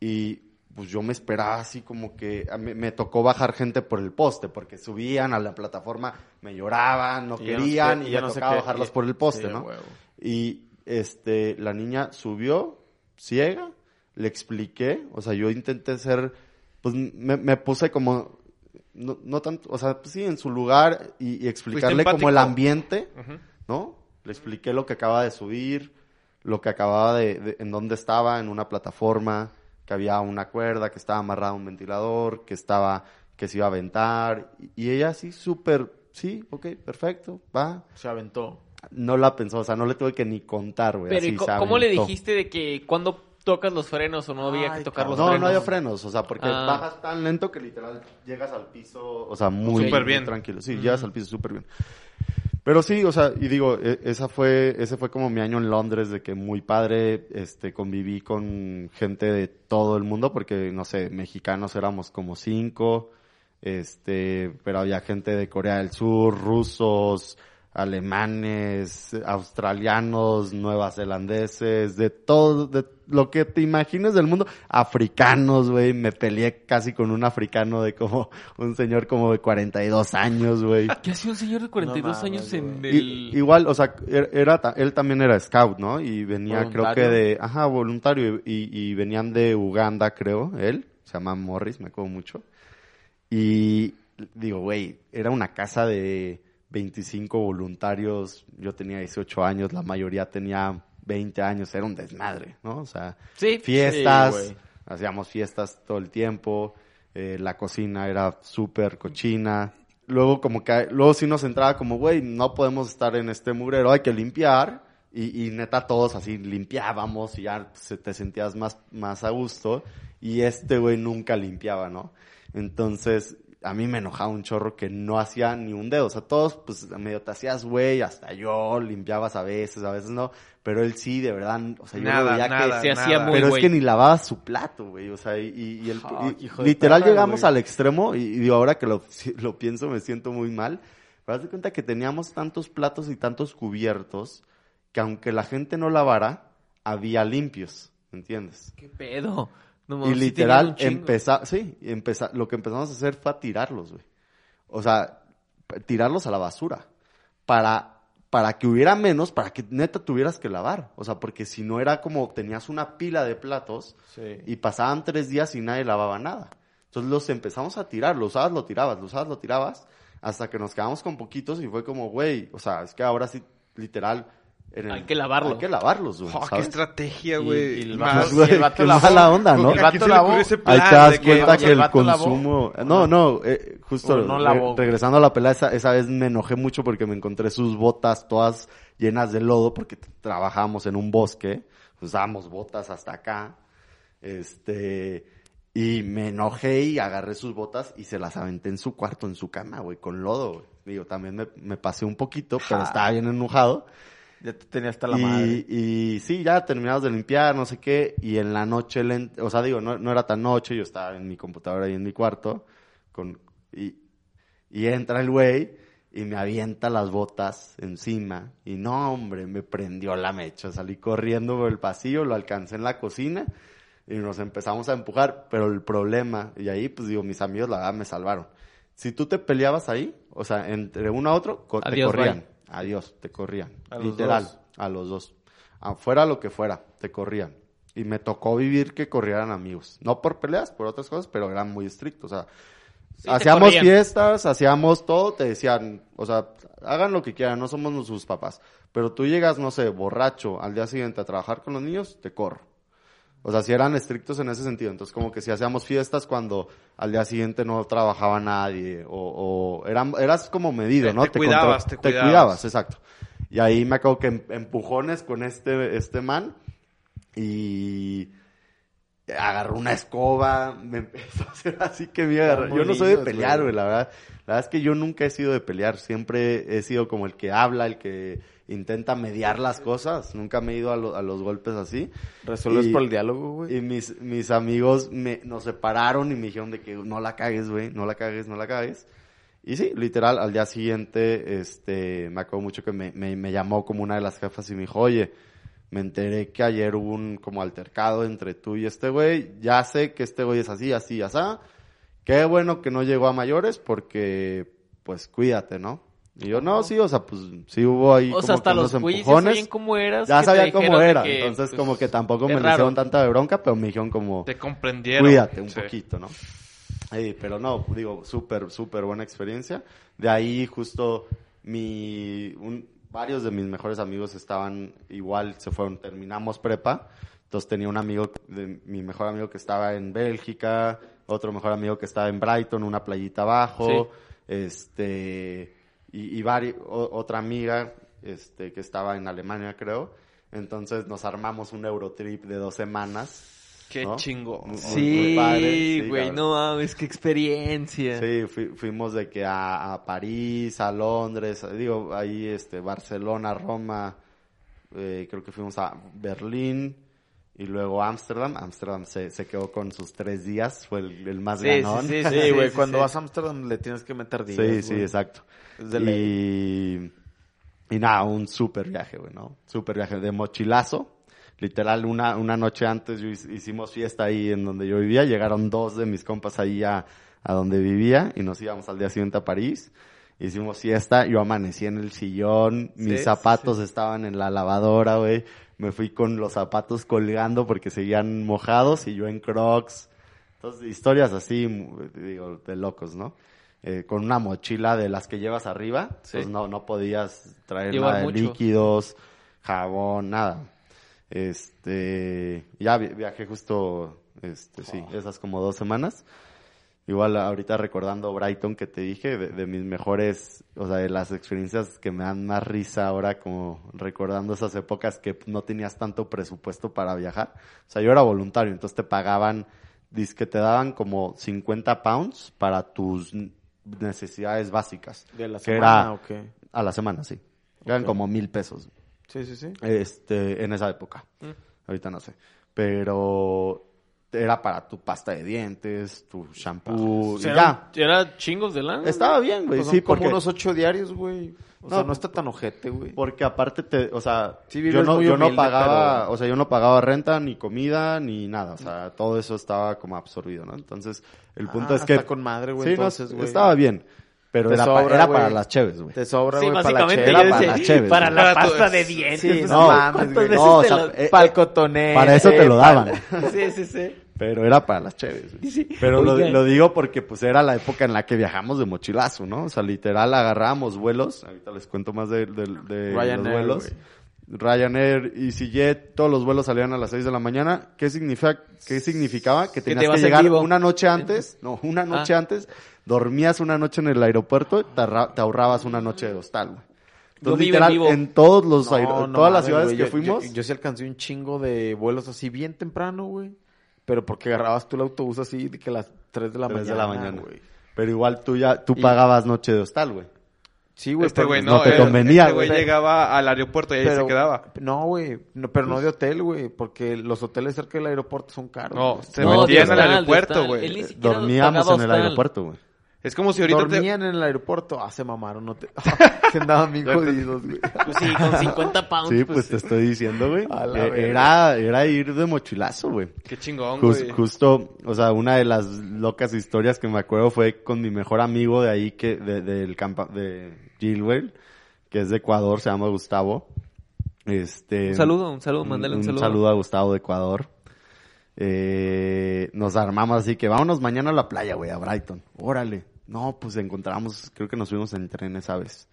Y pues yo me esperaba así como que mí me tocó bajar gente por el poste, porque subían a la plataforma, me lloraban, no Y ya no querían, sé- y ya me no sé tocaba qué- bajarlos por el poste, sí, ¿no? huevo. Y este, la niña subió, ciega, le expliqué, o sea, yo intenté ser, pues me, me puse como, no, no tanto, o sea, pues sí, en su lugar y, y explicarle como el ambiente. ¿no? Le expliqué lo que acaba de subir, lo que acababa de, de- en dónde estaba, en una plataforma, que había una cuerda, que estaba amarrada a un ventilador, que estaba, que se iba a aventar, y, y ella así súper, sí, ok, perfecto, va. Se aventó. No la pensó, o sea, no le tuve que ni contar, güey. Pero ¿y así co- se ¿cómo le dijiste de que cuando tocas los frenos o no había que tocar los No, frenos? no había frenos, o sea, porque Ah. bajas tan lento que literal llegas al piso, o sea, muy bien. tranquilo. Sí, llegas al piso súper bien. Pero sí, o sea, y digo, e- esa fue, ese fue como mi año en Londres, de que muy padre, este, conviví con gente de todo el mundo, porque, no sé, mexicanos éramos como cinco, este, pero había gente de Corea del Sur, rusos, alemanes, australianos, nuevazelandeses, de todo, de lo que te imagines del mundo, africanos, güey, me peleé casi con un africano de como, <laughs> un señor como de 42 años, güey. ¿Qué hacía un señor de 42 No mames, años en el... Igual, o sea, er- era, él también era scout, ¿no? Y venía, creo que de, ajá, voluntario, y, y venían de Uganda, creo, él, se llama Morris, me acuerdo mucho. Y digo, güey, era una casa de 25 voluntarios, yo tenía 18 años, la mayoría tenía 20 años, era un desmadre, ¿no? O sea, Sí, fiestas, sí, hacíamos fiestas todo el tiempo, eh, la cocina era súper cochina. Luego como que, luego sí nos entraba como, güey, no podemos estar en este mugrero, hay que limpiar. Y, y neta todos así limpiábamos y ya se te sentías más, más a gusto. Y este güey nunca limpiaba, ¿no? Entonces, a mí me enojaba un chorro que no hacía ni un dedo. O sea, todos, pues, medio te hacías güey, hasta yo limpiabas a veces, a veces no. Pero él sí, de verdad, o sea, yo Nada, veía nada, se hacía muy pero es que ni lavaba su plato, güey. O sea, y, y- y el, y- de literal perra, llegamos al extremo y, y digo, ahora que lo, <laughs> lo pienso me siento muy mal. Pero haz de cuenta que teníamos tantos platos y tantos cubiertos que aunque la gente no lavara, había limpios, ¿me entiendes? ¿Qué pedo? No, y sí literal, chingo. empezar, sí, empeza, lo que empezamos a hacer fue a tirarlos, güey. O sea, tirarlos a la basura. Para, para que hubiera menos, para que neta tuvieras que lavar. O sea, porque si no era como tenías una pila de platos Sí. y pasaban tres días y nadie lavaba nada. Entonces los empezamos a tirar, lo usabas, lo tirabas, lo usabas, lo tirabas, hasta que nos quedamos con poquitos y fue como, güey, o sea, es que ahora sí, literal, el- Hay que lavarlo. Hay que lavarlos, güey, Oh, qué estrategia, güey. y el Más- vato- Güey, y el vato qué lavó. mala onda, ¿no? El ¿A quién vato lavó. Ahí te das cuenta que ¿el el vato lavó? consumo... ¿O No, no? eh, justo regresando a la pelea, esa, esa vez me enojé mucho porque me encontré sus botas todas llenas de lodo porque t- trabajábamos en un bosque, usábamos botas hasta acá, este... Y me enojé y agarré sus botas y se las aventé en su cuarto, en su cama, güey, con lodo, güey. Digo, también me, me pasé un poquito, pero estaba bien enojado. Ya te tenía hasta la y, madre. y sí, ya terminamos de limpiar, no sé qué, y en la noche, o sea, digo, no, no era tan noche, yo estaba en mi computadora ahí en mi cuarto, con, y, y entra el güey y me avienta las botas encima, y no, hombre, me prendió la mecha, salí corriendo por el pasillo, lo alcancé en la cocina, y nos empezamos a empujar, pero el problema, y ahí, pues digo, mis amigos, la verdad, me salvaron. Si tú te peleabas ahí, o sea, entre uno a otro, te corrían. bye. Adiós, te corrían. A Literal, dos. a los dos. Afuera lo que fuera, te corrían. Y me tocó vivir que corrieran amigos. No por peleas, por otras cosas, pero eran muy estrictos. O sea, hacíamos fiestas, hacíamos todo, te decían, o sea, hagan lo que quieran, no somos sus papás. Pero tú llegas, no sé, borracho al día siguiente a trabajar con los niños, te corro. O sea, si eran estrictos en ese sentido. Entonces, como que si hacíamos fiestas cuando al día siguiente no trabajaba nadie, o, o eran, eras como medido, Te- ¿no? te cuidabas, contro- te cuidabas. cuidabas, exacto. Y ahí me acuerdo que em- empujones con este, este man, y agarró una escoba, me <laughs> empezó a hacer así que me agarró. Yo no soy de pelear, güey, la verdad. La verdad es que yo nunca he sido de pelear, siempre he sido como el que habla, el que intenta mediar las cosas, nunca me he ido a, lo- a los golpes así. Resuelves y- por el diálogo, güey. Y mis, mis amigos me, nos separaron y me dijeron de que no la cagues, güey, no la cagues, no la cagues. Y sí, literal, al día siguiente, este, me acuerdo mucho que me, me, me llamó como una de las jefas y me dijo, oye, me enteré que ayer hubo un como altercado entre tú y este güey, ya sé que este güey es así, así, así. Qué bueno que no llegó a mayores porque, pues, cuídate, ¿no? Y yo, no, sí, o sea, pues, sí hubo ahí O como sea, hasta que unos los güeyes ya empujones. sabían cómo eras. Ya que te sabía cómo dijeron de era, que, entonces pues, como que tampoco es me raro. hicieron tanta de bronca, pero me dijeron como, Te comprendieron. cuídate un Sí. poquito, ¿no? Ey, pero no, digo, súper, súper buena experiencia. De ahí justo mi, un- varios de mis mejores amigos estaban igual, se fueron, terminamos prepa. Entonces tenía un amigo, de, mi mejor amigo que estaba en Bélgica, otro mejor amigo que estaba en Brighton, una playita abajo, este, y, y vari- o- otra amiga, este, que estaba en Alemania, creo. Entonces nos armamos un Eurotrip de dos semanas. Qué ¿no? chingo. Sí, güey, cabrón. no mames, qué experiencia. Sí, fui- fuimos de que a, a París, a Londres, digo, ahí este, Barcelona, Roma, eh, creo que fuimos a Berlín y luego Ámsterdam. Ámsterdam se, se quedó con sus tres días, fue el, el más Sí, sí, ganón. sí, <laughs> Sí, güey, sí, cuando sí. vas a Amsterdam le tienes que meter días, Sí, sí, güey. exacto. Y, y nada, un súper viaje, güey, ¿no? Súper viaje de mochilazo. Literal, una, una noche antes yo hic- hicimos fiesta ahí en donde yo vivía. Llegaron dos de mis compas ahí a, a donde vivía y nos íbamos al día siguiente a París. Hicimos fiesta, yo amanecí en el sillón, mis Sí, zapatos estaban en la lavadora, güey. Me fui con los zapatos colgando porque seguían mojados y yo en crocs. Entonces, historias así, digo, de locos, ¿no? Eh, con una mochila de las que llevas arriba, Sí. pues no, no podías traer Llevar nada de mucho. líquidos, jabón, nada. Este, ya vi- viajé justo, este, sí, esas como dos semanas. Igual ahorita recordando Brighton que te dije, de, de mis mejores, o sea, de las experiencias que me dan más risa ahora, como recordando esas épocas que no tenías tanto presupuesto para viajar. O sea, yo era voluntario, entonces te pagaban, que te daban como 50 pounds para tus necesidades básicas. ¿De la semana o qué? a la semana, sí. Eran como mil pesos. Sí, sí, sí. Este, en esa época. Mm. Ahorita no sé. Pero era para tu pasta de dientes, tu shampoo, y ya. era, chingos de lana. Estaba bien, güey. Pues sí, son como porque, unos ocho diarios, güey. O No, sea, no está tan ojete, güey. porque aparte te, o sea, Sí, yo no, yo no pagaba, pero- o sea, yo no pagaba renta, ni comida, ni nada. O sea, todo eso estaba como absorbido, ¿no? Entonces, el punto Ah, es que. Está con madre, güey. sí, no, entonces, güey. estaba bien. Pero era, pa- sobra, era para las cheves, güey. Te sobra, Sí, güey, para para las cheves, para la Para pasta de dientes. Sí, no ¿cuántas mames, güey. veces No, o te sea, la- eh, Pa'l cotonete. para eso te lo daban. <laughs> Sí, sí, sí. Pero era para las cheves. güey. Sí. Pero lo, digo porque pues era la época en la que viajamos de mochilazo, ¿no? O sea, literal agarrábamos vuelos. Ahorita les cuento más de, de- de Ryanair, los vuelos. güey. Ryanair, EasyJet, todos los vuelos salían a las 6 de la mañana. ¿Qué, significa, qué significaba? Que te tenías que, llegar vivo. una noche antes. No, una noche Ah. antes. Dormías una noche en el aeropuerto y te, te ahorrabas una noche de hostal, güey. Entonces, en literal, vivo. en todos los No, todas las ciudades que Yo- fuimos, Yo, yo sí alcancé un chingo de vuelos así bien temprano, güey. Pero porque agarrabas tú el autobús así de que a las 3 de la 3 mañana. de la mañana. güey. Pero igual tú ya, tú Y- pagabas noche de hostal, güey. Sí, güey. Este pero- güey no no, te eh, convenía, Este güey güey. llegaba al aeropuerto y ahí se quedaba. No, güey. No, pero no de hotel, güey. Porque los hoteles cerca del aeropuerto son caros. No, se No, metía en de el hostal, de aeropuerto, güey. Dormíamos en el aeropuerto, güey. Es como si ahorita te... Dormían en el aeropuerto. Ah, se mamaron. No te... <laughs> <laughs> se andaban bien jodidos, güey. Pues sí, con 50 pounds. Sí, pues, pues te estoy diciendo, güey. <laughs> Eh. Era, era ir de mochilazo, güey. Qué chingón, güey. justo, o sea, una de las locas historias que me acuerdo fue con mi mejor amigo de ahí, que, de, del campa, de Gilwell, que es de Ecuador, se llama Gustavo. Este. Un saludo, un saludo, mándale un, saludo. a Gustavo de Ecuador. Eh, nos armamos así que vámonos mañana a la playa, güey, a Brighton. Órale. No, pues encontramos, creo que nos fuimos en tren esa vez.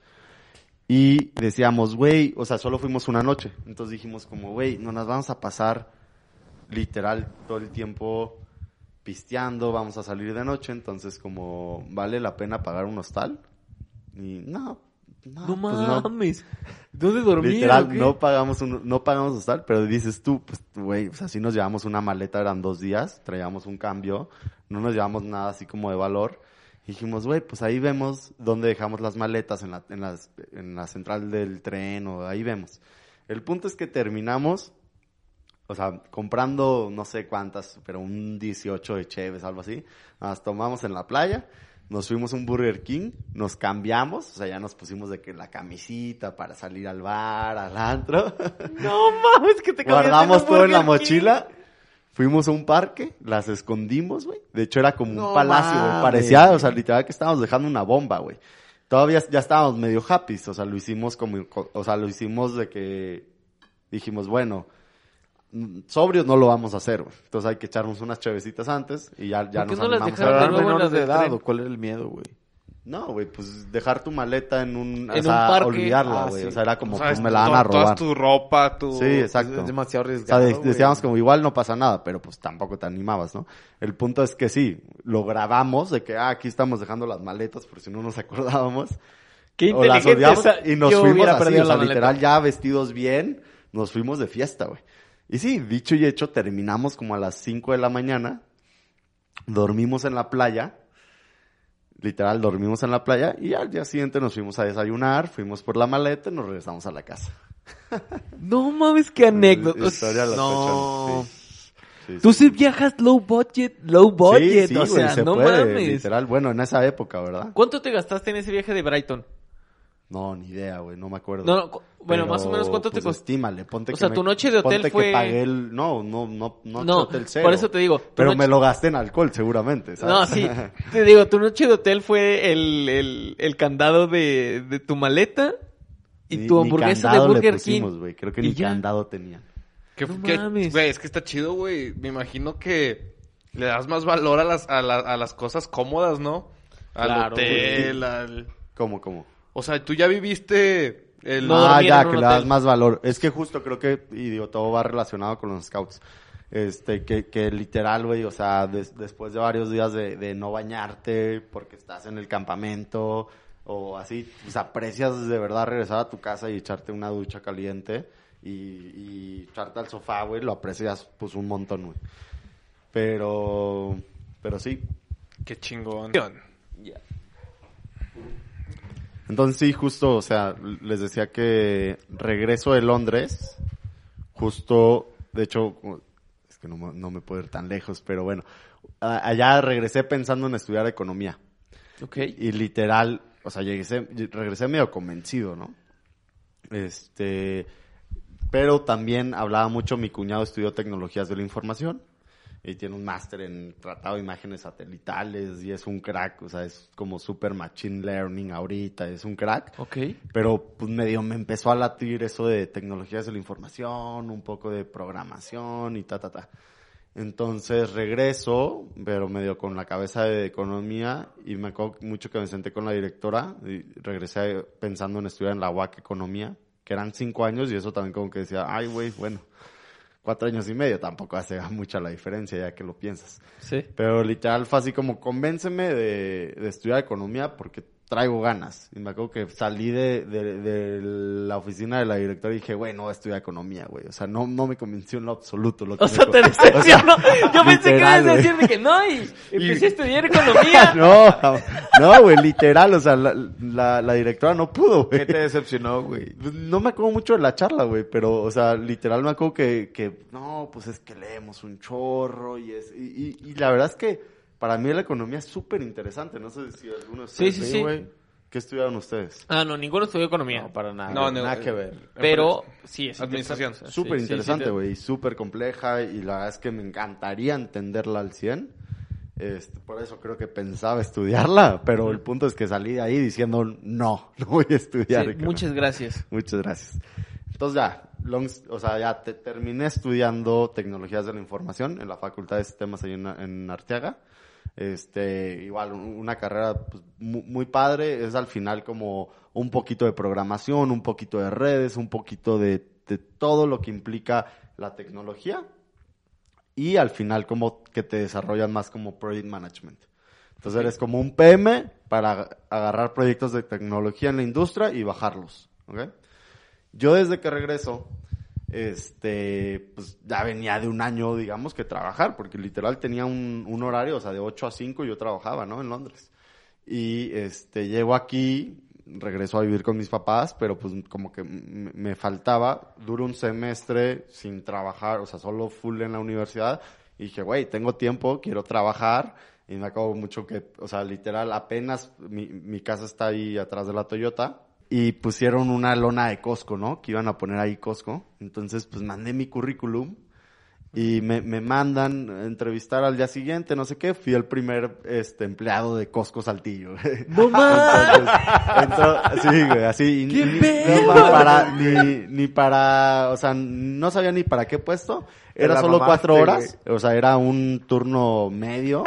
Y decíamos, güey, o sea, solo fuimos una noche. Entonces dijimos como, güey, no nos vamos a pasar literal todo el tiempo pisteando, vamos a salir de noche, entonces como, ¿vale la pena pagar un hostal? Y no, no, No pues no. mames. ¿Dónde dormía? Literal, no pagamos un, no pagamos hostal, pero dices tú, pues, güey, o sea, si nos llevamos una maleta, eran dos días, traíamos un cambio, no nos llevamos nada así como de valor. Dijimos, güey, pues ahí vemos dónde dejamos las maletas en la, en las, en la central del tren o ahí vemos. El punto es que terminamos, o sea, comprando no sé cuántas, pero un 18 de Cheves, algo así. Nos tomamos en la playa, nos fuimos a un Burger King, nos cambiamos, o sea, ya nos pusimos de que la camisita para salir al bar, al antro. No mames, que te Guardamos todo en la King. Fuimos a un parque, las escondimos, güey. De hecho, era como No un palacio, güey. mames. Parecía, o sea, literal que estábamos dejando una bomba, güey. Todavía ya estábamos medio happy, o sea, lo hicimos como, o sea, lo hicimos de que dijimos, bueno, sobrios no lo vamos a hacer, güey. Entonces hay que echarnos unas chevecitas antes y ya, ya ¿Por qué nos no animamos dejaron de nuevo en las de del edad, tren? ¿o ¿cuál era el miedo, güey? No, güey, pues dejar tu maleta en un, o En sea, un parque. olvidarla, Ah, güey. sí. O sea, era como, O sea, pues es me la van a robar. tu ropa, tu... Sí, exacto. Es demasiado O sea, arriesgado, de- güey. decíamos como igual no pasa nada, pero pues tampoco te animabas, ¿no? El punto es que sí, lo grabamos de que, ah, aquí estamos dejando las maletas por si no nos <laughs> acordábamos. Qué O las y nos yo fuimos así, o sea, literal ya vestidos bien, nos fuimos de fiesta, güey. Y sí, dicho y hecho, terminamos como a las 5 de la mañana, dormimos en la playa, literal dormimos en la playa y al día siguiente nos fuimos a desayunar, fuimos por la maleta y nos regresamos a la casa. <laughs> No mames, qué anécdota. Historia de No. pechones, sí. Sí, Tú sí. sí viajas low budget, low budget, Sí, sí, o güey, sea, se no puede, mames. Literal, bueno, en esa época, ¿verdad? ¿Cuánto te gastaste en ese viaje de Brighton? No, ni idea, güey, no me acuerdo. No, no, bueno, Pero, más o menos cuánto te pues, costó. Estímale, ponte O que sea, me- tu noche de hotel ponte fue- que pagué el... No, no, no, no, No, hotel cero. por eso te digo. Pero noche- me lo gasté en alcohol, seguramente, ¿sabes? No, sí. <laughs> Te digo, tu noche de hotel fue el, el, el candado de, de tu maleta y Ni- tu ni hamburguesa de candado le Burger pusimos, King. güey, Creo que ni ya. candado tenía. Que, No que- mames. güey, es que está chido, güey. Me imagino que le das más valor a las, a, la- a las cosas cómodas, ¿no? Al Claro, hotel, al... ¿Cómo, cómo? O sea, tú ya viviste El- No ah, ya, que le das más valor. Es que justo creo que, y digo, todo va relacionado con los scouts. Este, que, que literal, güey, o sea, des- después de varios días de, de no bañarte porque estás en el campamento o así, pues aprecias de verdad regresar a tu casa y echarte una ducha caliente y, y echarte al sofá, güey, lo aprecias pues un montón, güey. Pero, pero sí, Qué chingón. Entonces sí, justo, o sea, les decía que regreso de Londres, justo, de hecho, es que no, me- no me puedo ir tan lejos, pero bueno, allá regresé pensando en estudiar economía. Ok. Y literal, o sea, llegué, regresé medio convencido, ¿no? Este, pero también hablaba mucho, mi cuñado estudió tecnologías de la información y tiene un máster en tratado de imágenes satelitales y es un crack, o sea, es como super machine learning ahorita, es un crack. Ok. Pero pues medio me empezó a latir eso de tecnologías de la información, un poco de programación y ta, ta, ta. Entonces regreso, pero medio con la cabeza de economía y me acuerdo mucho que me senté con la directora y regresé pensando en estudiar en la UAC Economía, que eran cinco años y eso también como que decía, ay güey, bueno, cuatro años y medio tampoco hace <laughs> mucha la diferencia ya que lo piensas. Sí. Pero literal fue así como, convénceme de, de estudiar economía porque traigo ganas. Y me acuerdo que salí de, de, de la oficina de la directora y dije, güey, no voy a estudiar economía, güey. O sea, no, no me convenció en lo absoluto. Lo que O sea, te decepcionó. Yo pensé que literal, ibas a decirme que no y empecé a estudiar economía. <laughs> No, no, güey, literal, o sea, la, la, la directora no pudo, güey. ¿Qué te decepcionó, güey? No me acuerdo mucho de la charla, güey, pero, o sea, literal me acuerdo que, que, no, pues es que leemos un chorro y es, y, y, y la verdad es que para mí la economía es súper interesante, no sé si alguno de Sí, ustedes, sí, sí. güey, ¿qué estudiaron ustedes? Ah, no, ninguno estudió economía. No, para nada. No, nada eh, que ver. pero sí, es Administración. interesante, Súper sí, sí, sí, interesante, te- güey, y súper compleja y la verdad es que me encantaría entenderla al 100. Este, por eso creo que pensaba estudiarla, pero el punto es que salí de ahí diciendo, no, no voy a estudiar. Sí, economía". muchas gracias. Muchas gracias. Entonces ya, long- o sea, ya te- terminé estudiando tecnologías de la información en la Facultad de Sistemas ahí en, en Arteaga. Este, igual, un- una carrera pues, mu- muy, padre. Es al final como un poquito de programación, un poquito de redes, un poquito de, de todo lo que implica la tecnología. Y al final como que te desarrollan más como project management. Entonces eres como un PM para agarrar proyectos de tecnología en la industria y bajarlos. ¿ok? Yo desde que regreso, este, pues ya venía de un año, digamos, que trabajar, porque literal tenía un, un horario, o sea, de 8 a 5 yo trabajaba, ¿no? En Londres. Y este, llego aquí, regreso a vivir con mis papás, pero pues como que me faltaba, duro un semestre sin trabajar, o sea, solo full en la universidad. Y dije, güey, tengo tiempo, quiero trabajar. Y me acabo mucho que, o sea, literal, apenas mi, mi casa está ahí atrás de la Toyota. Y pusieron una lona de Costco, ¿no? Que iban a poner ahí Costco. Entonces, pues mandé mi currículum. Y me, me mandan a entrevistar al día siguiente, no sé qué. Fui el primer este, empleado de Costco Saltillo. <laughs> ¡No! Entonces, sí, güey, así. ¡Qué ni, pedo! ni para, ni, ni para, o sea, no sabía ni para qué puesto. Era solo mamaste, cuatro horas. O sea, era un turno medio.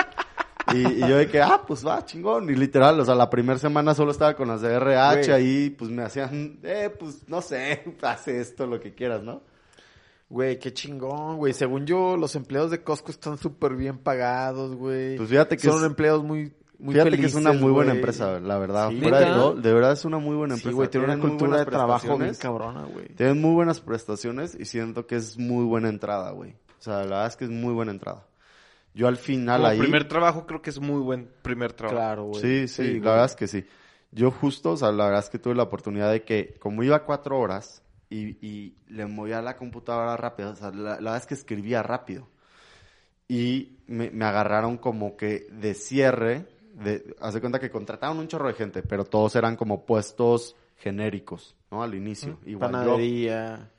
Y, y yo de que, ah, pues va, chingón. Y literal, o sea, la primera semana solo estaba con las de RH Güey. ahí, pues me hacían, eh, pues no sé, <laughs> hace esto, lo que quieras, ¿no? Güey, qué chingón, güey. Según yo, los empleados de Costco están súper bien pagados, güey. Pues fíjate que Son es- empleados muy, muy Fíjate felices, que es una muy buena empresa, la verdad. Sí, Fuera de ¿neta? todo, de verdad es una muy buena empresa. Sí, güey, tiene una cultura de trabajo bien prestaciones. cabrona, güey. Tienen muy buenas prestaciones y siento que es muy buena entrada, güey. O sea, la verdad es que es muy buena entrada. Yo al final Como ahí... primer trabajo creo que es muy buen primer trabajo. Claro, güey. Sí, sí, la verdad es que sí. Yo justo, o sea, la verdad es que tuve la oportunidad de que, como iba cuatro horas y, y le movía la computadora rápido, o sea, la, la verdad es que escribía rápido. Y me, me agarraron como que de cierre, de, hace cuenta que contrataron un chorro de gente, pero todos eran como puestos genéricos, ¿no? Al inicio. Igual yo- Panadería.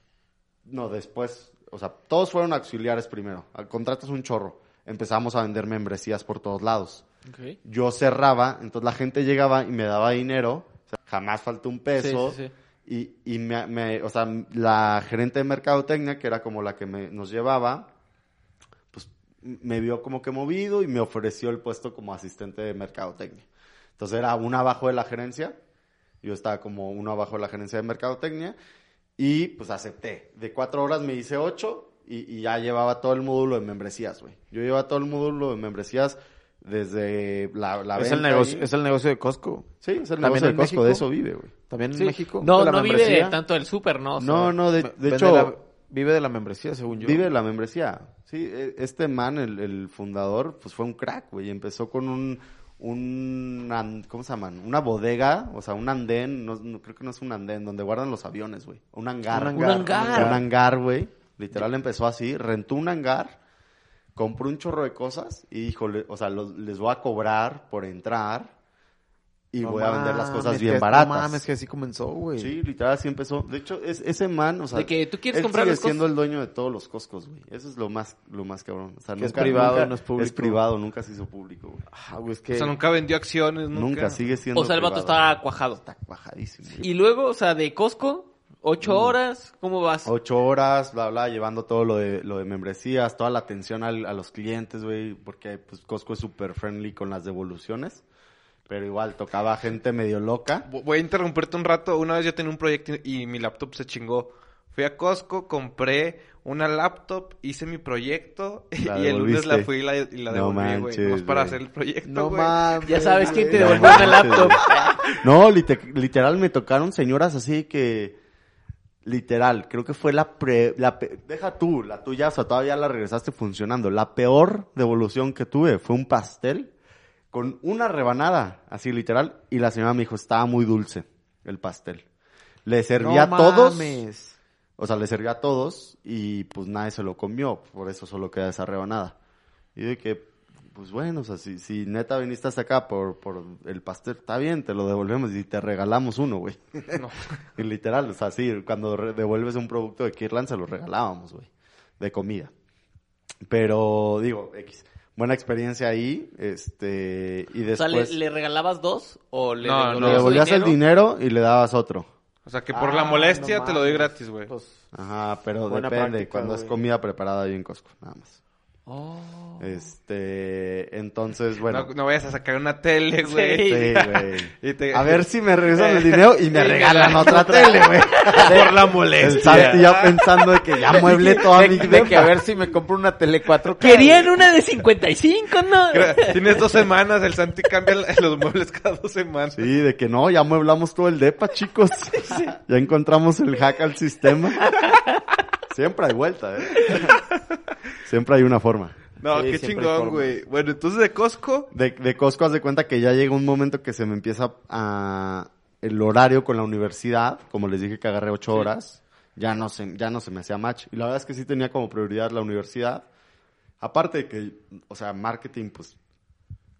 no, después, o sea, todos fueron auxiliares primero. Al- Contratas un chorro. Empezamos a vender membresías por todos lados. Ok. Yo cerraba, entonces la gente llegaba y me daba dinero. O sea, jamás faltó un peso. Sí, sí, sí. Y, y me, me- o sea, la gerente de mercadotecnia, que era como la que me, nos llevaba, pues me vio como que movido y me ofreció el puesto como asistente de mercadotecnia. Entonces era una abajo de la gerencia Yo estaba como uno abajo de la gerencia de mercadotecnia y pues acepté. De cuatro horas me hice ocho y, y ya llevaba todo el módulo de membresías, güey. Yo llevaba todo el módulo de membresías desde la, la Es el, negocio, ahí. es el negocio de Costco. Sí, es el También negocio de en Costco, México. de eso vive, güey. También en Sí. México. No, no vive tanto del súper, ¿no? O sea, No, no, de, de hecho... la- vive de la membresía, según yo. Vive de la membresía. Sí, e- este man, el, el fundador, pues fue un crack, güey. Empezó con un, un, ¿cómo se llaman? Una bodega, o sea, un andén, no, no- creo que no es un andén, donde guardan los aviones, güey. Un hangar. Un Un hangar. Un hangar, güey. Literal empezó así, rentó un hangar, compró un chorro de cosas y dijo, le- o sea, los- les voy a cobrar por entrar y No voy a vender las cosas bien que- baratas. No mames, que así comenzó, güey. Sí, literal así empezó. De hecho, es, ese man, o sea, De que tú quieres él comprar sigue siendo el dueño de todos los Costcos, güey. Eso es lo más, lo más cabrón. O sea, es privado, no es público. Es privado, nunca se hizo público, güey. Ah, güey, es que... O sea, nunca vendió acciones, nunca. Nunca, sigue siendo O sea, el vato privado. está cuajado. Está bajadísimo. güey. Y luego, o sea, de Costco, ocho horas, ¿cómo vas? Ocho horas, bla, bla, llevando todo lo de, lo de membresías, toda la atención al- a los clientes, güey, porque pues Costco es súper friendly con las devoluciones. Pero igual tocaba gente medio loca. Vo- Voy a interrumpirte un rato. Una vez yo tenía un proyecto y mi laptop se chingó. Fui a Costco, compré una laptop, hice mi proyecto <laughs> La y el lunes la fui y la, y la No devolví, güey. Nomás para hacer el proyecto, No mames. Ya sabes quién te devolvió una laptop. No, lite- literal me tocaron señoras así que literal, creo que fue la pre, la pe- deja tú, la tuya, o sea, todavía la regresaste funcionando. La peor devolución que tuve fue un pastel con una rebanada, así literal, y la señora me dijo, estaba muy dulce el pastel. Le servía No a todos, mames. o sea, le servía a todos y pues nadie se lo comió, por eso solo queda esa rebanada. Y de que, pues bueno, o sea, si, si neta viniste hasta acá por, por el pastel, está bien, te lo devolvemos y te regalamos uno, güey. <laughs> No. <laughs> Y literal, o sea, sí, cuando devuelves un producto de Kirland se lo regalábamos, güey, de comida. Pero, digo, X, buena experiencia ahí, este, y O sea, después ¿le, le regalabas dos o le No, le devolvías el dinero y le dabas otro. O sea, que por Ah, la molestia no te lo doy gratis, güey. Pues, Ajá, pero depende, práctica, cuando es comida preparada ahí en Costco, nada más. Oh. Este, entonces, bueno. No, no vayas a sacar una tele, güey. Sí, güey. Y te- A ver si me regresan el <laughs> dinero y me Sí, regalan me- otra tele, güey. <laughs> por la El molestia. Santi ya pensando de que ya mueble toda mi de, de que a ver si me compro una tele 4K. Querían una de 55, ¿no? Tienes dos semanas, el Santi cambia los muebles cada dos semanas. Sí, de que no, ya mueblamos todo el depa, chicos. <laughs> Ya encontramos el hack al sistema. Siempre hay vuelta, ¿eh? Siempre hay una forma. No, Sí, qué chingón, güey. Bueno, entonces de Costco, De, de Costco haz de cuenta que ya llega un momento que se me empieza a el horario con la universidad, como les dije que agarré ocho horas, ya no se, ya no se me hacía match. Y la verdad es que sí tenía como prioridad la universidad. Aparte de que, o sea, marketing, pues,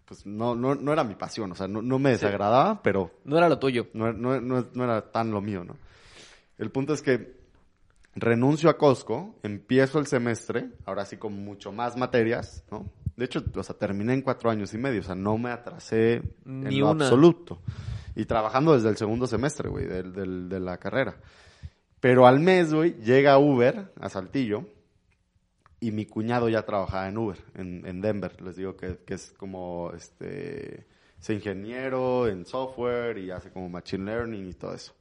pues no, no, no era mi pasión, o sea, no, no me desagradaba, pero No era lo tuyo. no, no, no, no era tan lo mío, ¿no? El punto es que renuncio a Costco, empiezo el semestre, ahora sí con mucho más materias, ¿no? De hecho, o sea, terminé en cuatro años y medio, o sea, no me atrasé Ni en lo una. absoluto. Y trabajando desde el segundo semestre, güey, del, del- de la carrera. Pero al mes, güey, llega Uber a Saltillo y mi cuñado ya trabajaba en Uber, en, en Denver. Les digo que, que es como, este, es ingeniero en software y hace como machine learning y todo eso.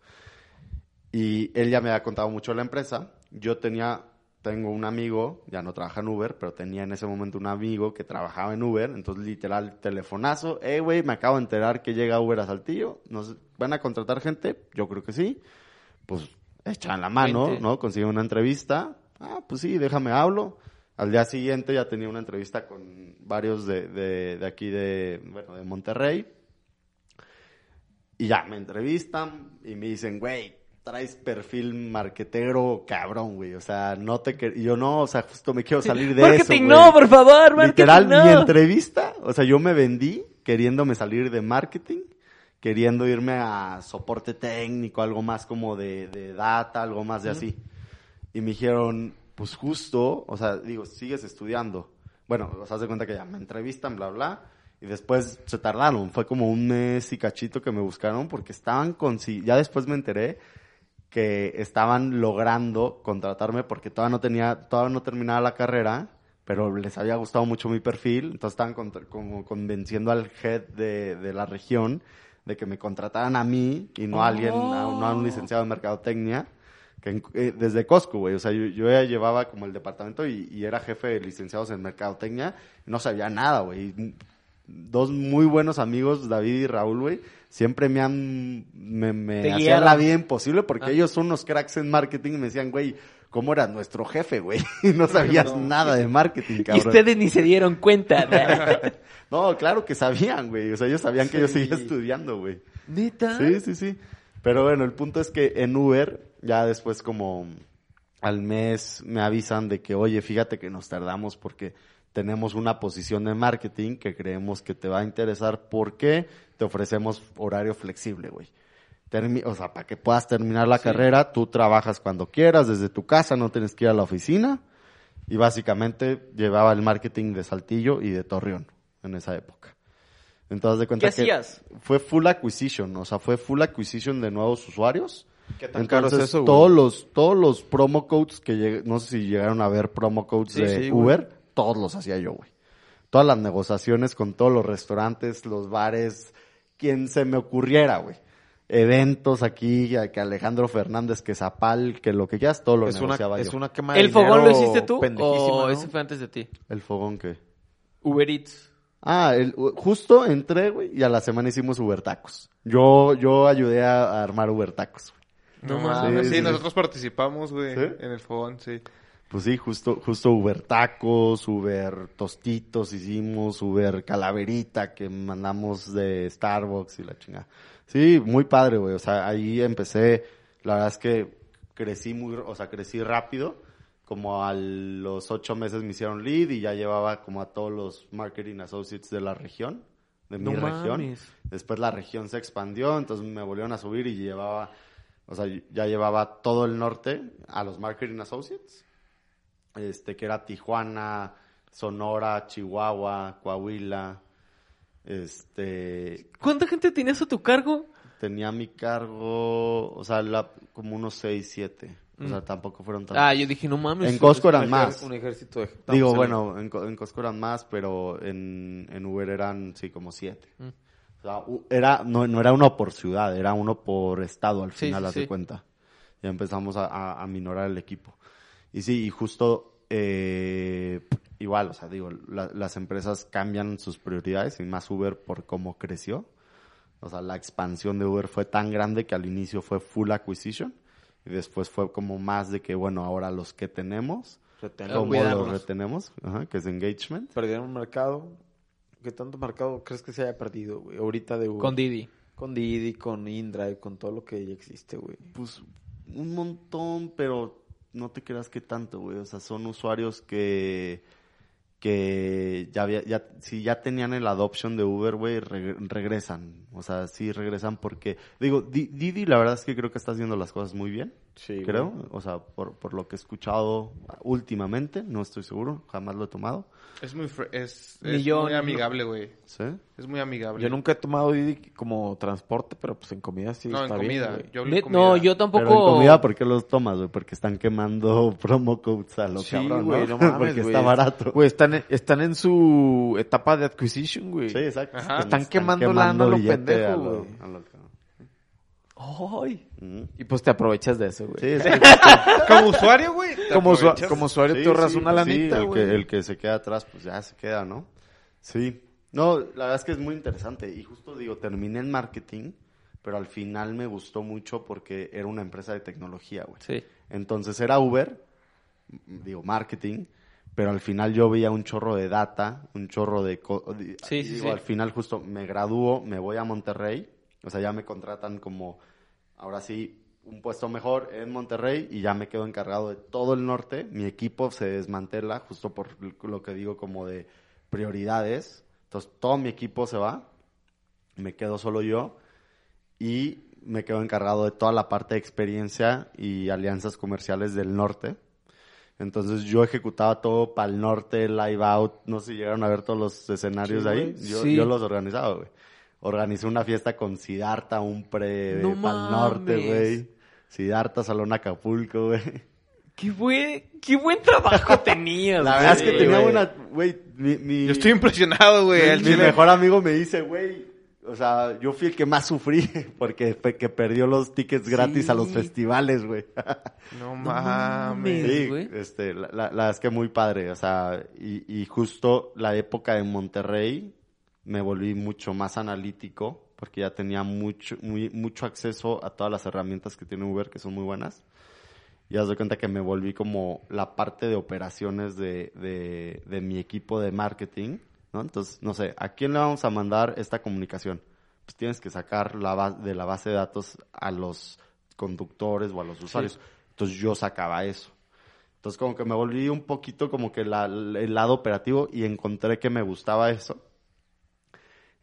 Y él ya me había contado mucho de la empresa. Yo tenía, tengo un amigo, ya no trabaja en Uber, pero tenía en ese momento un amigo que trabajaba en Uber. Entonces, literal, telefonazo. Eh, güey, me acabo de enterar que llega Uber a Saltillo. ¿Nos van a contratar gente? Yo creo que sí. Pues, echan la mano. ¿no? Consigue una entrevista. Ah, pues sí, déjame hablo. Al día siguiente ya tenía una entrevista con varios de, de, de aquí de, bueno, de Monterrey. Y ya me entrevistan y me dicen, güey, traes perfil marquetero cabrón, güey. O sea, no te quer- yo no, o sea, justo me quiero salir de marketing eso. no, güey. por favor, marketing Literal, no. mi entrevista, o sea, yo me vendí queriéndome salir de marketing, queriendo irme a soporte técnico, algo más como de, de data, algo más de así. Y me dijeron, pues justo, o sea, digo, sigues estudiando. Bueno, o sea, haz de cuenta que ya me entrevistan, bla, bla. Y después se tardaron. Fue como un mes y cachito que me buscaron porque estaban con... Ya después me enteré que estaban logrando contratarme porque todavía no tenía, todavía no terminaba la carrera, pero les había gustado mucho mi perfil, entonces estaban contra- como convenciendo al head de, de la región de que me contrataran a mí y no a alguien, a, no a un licenciado de mercadotecnia. Que eh, desde Costco, güey. O sea, yo, yo ya llevaba como el departamento y, y era jefe de licenciados en mercadotecnia. y no sabía nada, güey. Y Dos muy buenos amigos, David y Raúl, güey. Siempre me han, me, me hacían la vida imposible porque Ah. ellos son unos cracks en marketing y me decían, güey, ¿cómo eras nuestro jefe, güey? <laughs> Y no sabías nada de marketing, Y cabrón. ustedes ni se dieron cuenta. <laughs> No, claro que sabían, güey. O sea, ellos sabían que yo seguía estudiando, güey. ¿Neta? Sí, sí, sí. Pero bueno, el punto es que en Uber, ya después como al mes me avisan de que, oye, fíjate que nos tardamos porque tenemos una posición de marketing que creemos que te va a interesar porque te ofrecemos horario flexible, güey. Termi- o sea, para que puedas terminar la Sí. carrera, tú trabajas cuando quieras, desde tu casa, no tienes que ir a la oficina. Y básicamente llevaba el marketing de Saltillo y de Torreón en esa época. Entonces, de cuenta ¿Qué que hacías? fue full acquisition, o sea, fue full acquisition de nuevos usuarios. ¿Qué tan caro Entonces, es eso, todos los todos los promo codes que no sé si llegaron a ver promo codes Sí, de sí. Uber, todos los hacía yo, güey. Todas las negociaciones con todos los restaurantes, los bares, quien se me ocurriera, güey. Eventos aquí, a- que Alejandro Fernández, que Zapal, que lo que quieras, todo lo Es una, negociaba es yo. una quema de ¿El fogón lo hiciste tú? ¿O ¿no? ese fue antes de ti? El fogón que... Uber Eats. Ah, el- justo entré, güey, y a la semana hicimos Uber Tacos. Yo, yo ayudé a, a armar Uber Tacos. güey. No No mames. mames. Sí, Sí, sí. nosotros participamos, güey, ¿Sí? en el fogón, sí. Pues sí, justo, justo Uber Tacos, Uber Tostitos hicimos, Uber Calaverita que mandamos de Starbucks y la chingada. Sí, muy padre, güey. O sea, ahí empecé, la verdad es que crecí muy, o sea, crecí rápido. Como a los ocho meses me hicieron lead y ya llevaba como a todos los marketing associates de la región, de mi región. Después la región se expandió, entonces me volvieron a subir y llevaba, o sea, ya llevaba todo el norte a los marketing associates este, que era Tijuana, Sonora, Chihuahua, Coahuila, este, ¿Cuánta gente tenías a tu cargo? tenía mi cargo, o sea, la- como unos 6, 7, o sea, tampoco fueron tan... Ah, yo dije, no mames. en Costco eran más, Un ejército de... digo, bueno, en, en Costco eran más, pero en, en Uber eran, sí, como 7. Mm. O sea, era, no, no era uno por ciudad, era uno por estado al final, sí, haz de cuenta. Ya empezamos a, a, a minorar el equipo. Y sí, y justo eh, igual, o sea, digo, la- las empresas cambian sus prioridades y más Uber por cómo creció. O sea, la expansión de Uber fue tan grande que al inicio fue full acquisition y después fue como más de que, bueno, ahora los que tenemos. ¿cómo los retenemos? Ajá, que es engagement. Perdieron un mercado. ¿Qué tanto mercado crees que se haya perdido, güey? Ahorita de Uber. Con Didi. Con Didi, con InDrive, con todo lo que ya existe, güey. Pues un montón, pero no te creas que tanto, güey. O sea, son usuarios que que ya había, ya, si ya tenían el adoption de Uber, güey, reg- regresan. O sea, sí regresan porque, digo, Di- Didi la verdad es que creo que está haciendo las cosas muy bien, Sí, creo. O sea, por, por lo que he escuchado últimamente, no estoy seguro, jamás lo he tomado. Es muy, fre- es, es yo, muy amigable, güey. ¿Sí? Es muy amigable. Yo nunca he tomado Didi como transporte, pero pues en comida sí No, en está bien, comida. güey. yo de no, comida. yo tampoco. Pero en comida, ¿por qué los tomas, güey? Porque están quemando <laughs> promo codes a lo Sí, cabrón, güey, ¿no? no <laughs> mames, Porque güey. está barato. Güey, están, en- están en su etapa de acquisition, güey. Sí, exacto. Ajá. Están quemando lana a lo pendejo, güey. Ay. Y pues te aprovechas de eso, güey. Sí, es <laughs> que- Como usuario, güey. Como, usua- aprovechas. como usuario sí, te ahorras sí, una sí, lanita, el, güey. que, el que se queda atrás, pues ya se queda, ¿no? Sí. No, la verdad es que es muy interesante. Y justo digo, terminé en marketing, pero al final me gustó mucho porque era una empresa de tecnología, güey. Sí. Entonces era Uber, digo, marketing, pero al final yo veía un chorro de data, un chorro de... co- Sí, sí, digo, sí. Al final justo me gradúo, me voy a Monterrey, o sea, ya me contratan como, ahora sí, un puesto mejor en Monterrey y ya me quedo encargado de todo el norte. Mi equipo se desmantela justo por lo que digo como de prioridades. Entonces todo mi equipo se va, me quedo solo yo y me quedo encargado de toda la parte de experiencia y alianzas comerciales del norte. Entonces yo ejecutaba todo para el norte, live out, no sé si llegaron a ver todos los escenarios Sí, de ahí. Yo, Sí. yo los organizaba, güey. Organicé una fiesta con Sidarta, un pre No para el norte, güey. Sidarta, Salón Acapulco, güey. Qué buen, qué buen trabajo <laughs> tenías, La verdad es que tenía güey. buena, güey, mi, mi, Yo estoy impresionado, güey. mi- mejor amigo me dice, güey, o sea, yo fui el que más sufrí <laughs> porque fue que perdió los tickets gratis a los festivales, güey. <laughs> No mames. Sí, güey. este, la, la, la es que muy padre, o sea, y, y justo la época de Monterrey me volví mucho más analítico porque ya tenía mucho, muy, mucho acceso a todas las herramientas que tiene Uber, que son muy buenas. Y haz de cuenta que me volví como la parte de operaciones de, de, de mi equipo de marketing, ¿no? Entonces, no sé, ¿a quién le vamos a mandar esta comunicación? Pues tienes que sacar la de la base de datos a los conductores o a los usuarios. Entonces yo sacaba eso. Entonces como que me volví un poquito como que la- el lado operativo y encontré que me gustaba eso.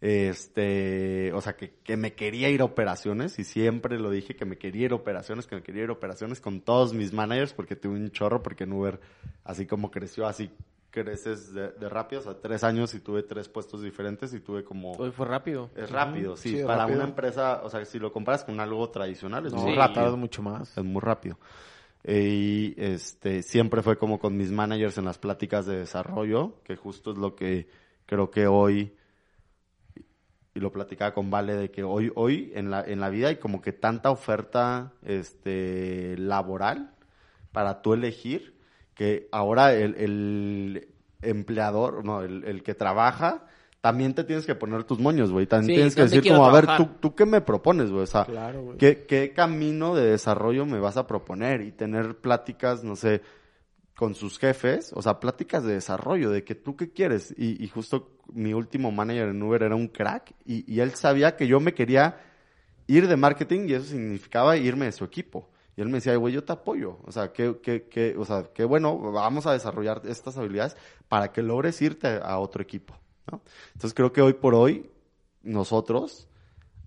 Este, o sea, que, que me quería ir a operaciones y siempre lo dije que me quería ir a operaciones, que me quería ir a operaciones con todos mis managers porque tuve un chorro, porque en Uber así como creció, así creces de, de rápido, o sea, tres años y tuve tres puestos diferentes y tuve como... Hoy fue rápido. Es rápido, sí. sí, es para rápido. una empresa, o sea, si lo comparas con algo tradicional, es No, muy Sí. rápido rápido. es mucho más. Es muy rápido. Eh, Y este, siempre fue como con mis managers en las pláticas de desarrollo, que justo es lo que creo que hoy, y lo platicaba con Vale, de que hoy, hoy en la, en la vida hay como que tanta oferta este, laboral para tú elegir, que ahora el, el empleador, no, el, el que trabaja, también te tienes que poner tus moños, güey. También Sí, tienes que ¿dónde decir como, a ver? ¿tú, ¿tú qué me propones, güey? O sea, Claro, güey. ¿Qué, ¿Qué camino de desarrollo me vas a proponer? Y tener pláticas, no sé, con sus jefes, o sea, pláticas de desarrollo, de que tú qué quieres. Y, y justo mi último manager en Uber era un crack y, y él sabía que yo me quería ir de marketing y eso significaba irme de su equipo. Y él me decía, "Ay, güey, yo te apoyo. O sea, que, que, que, o sea, que bueno, vamos a desarrollar estas habilidades para que logres irte a otro equipo. ¿no? Entonces creo que hoy por hoy, nosotros,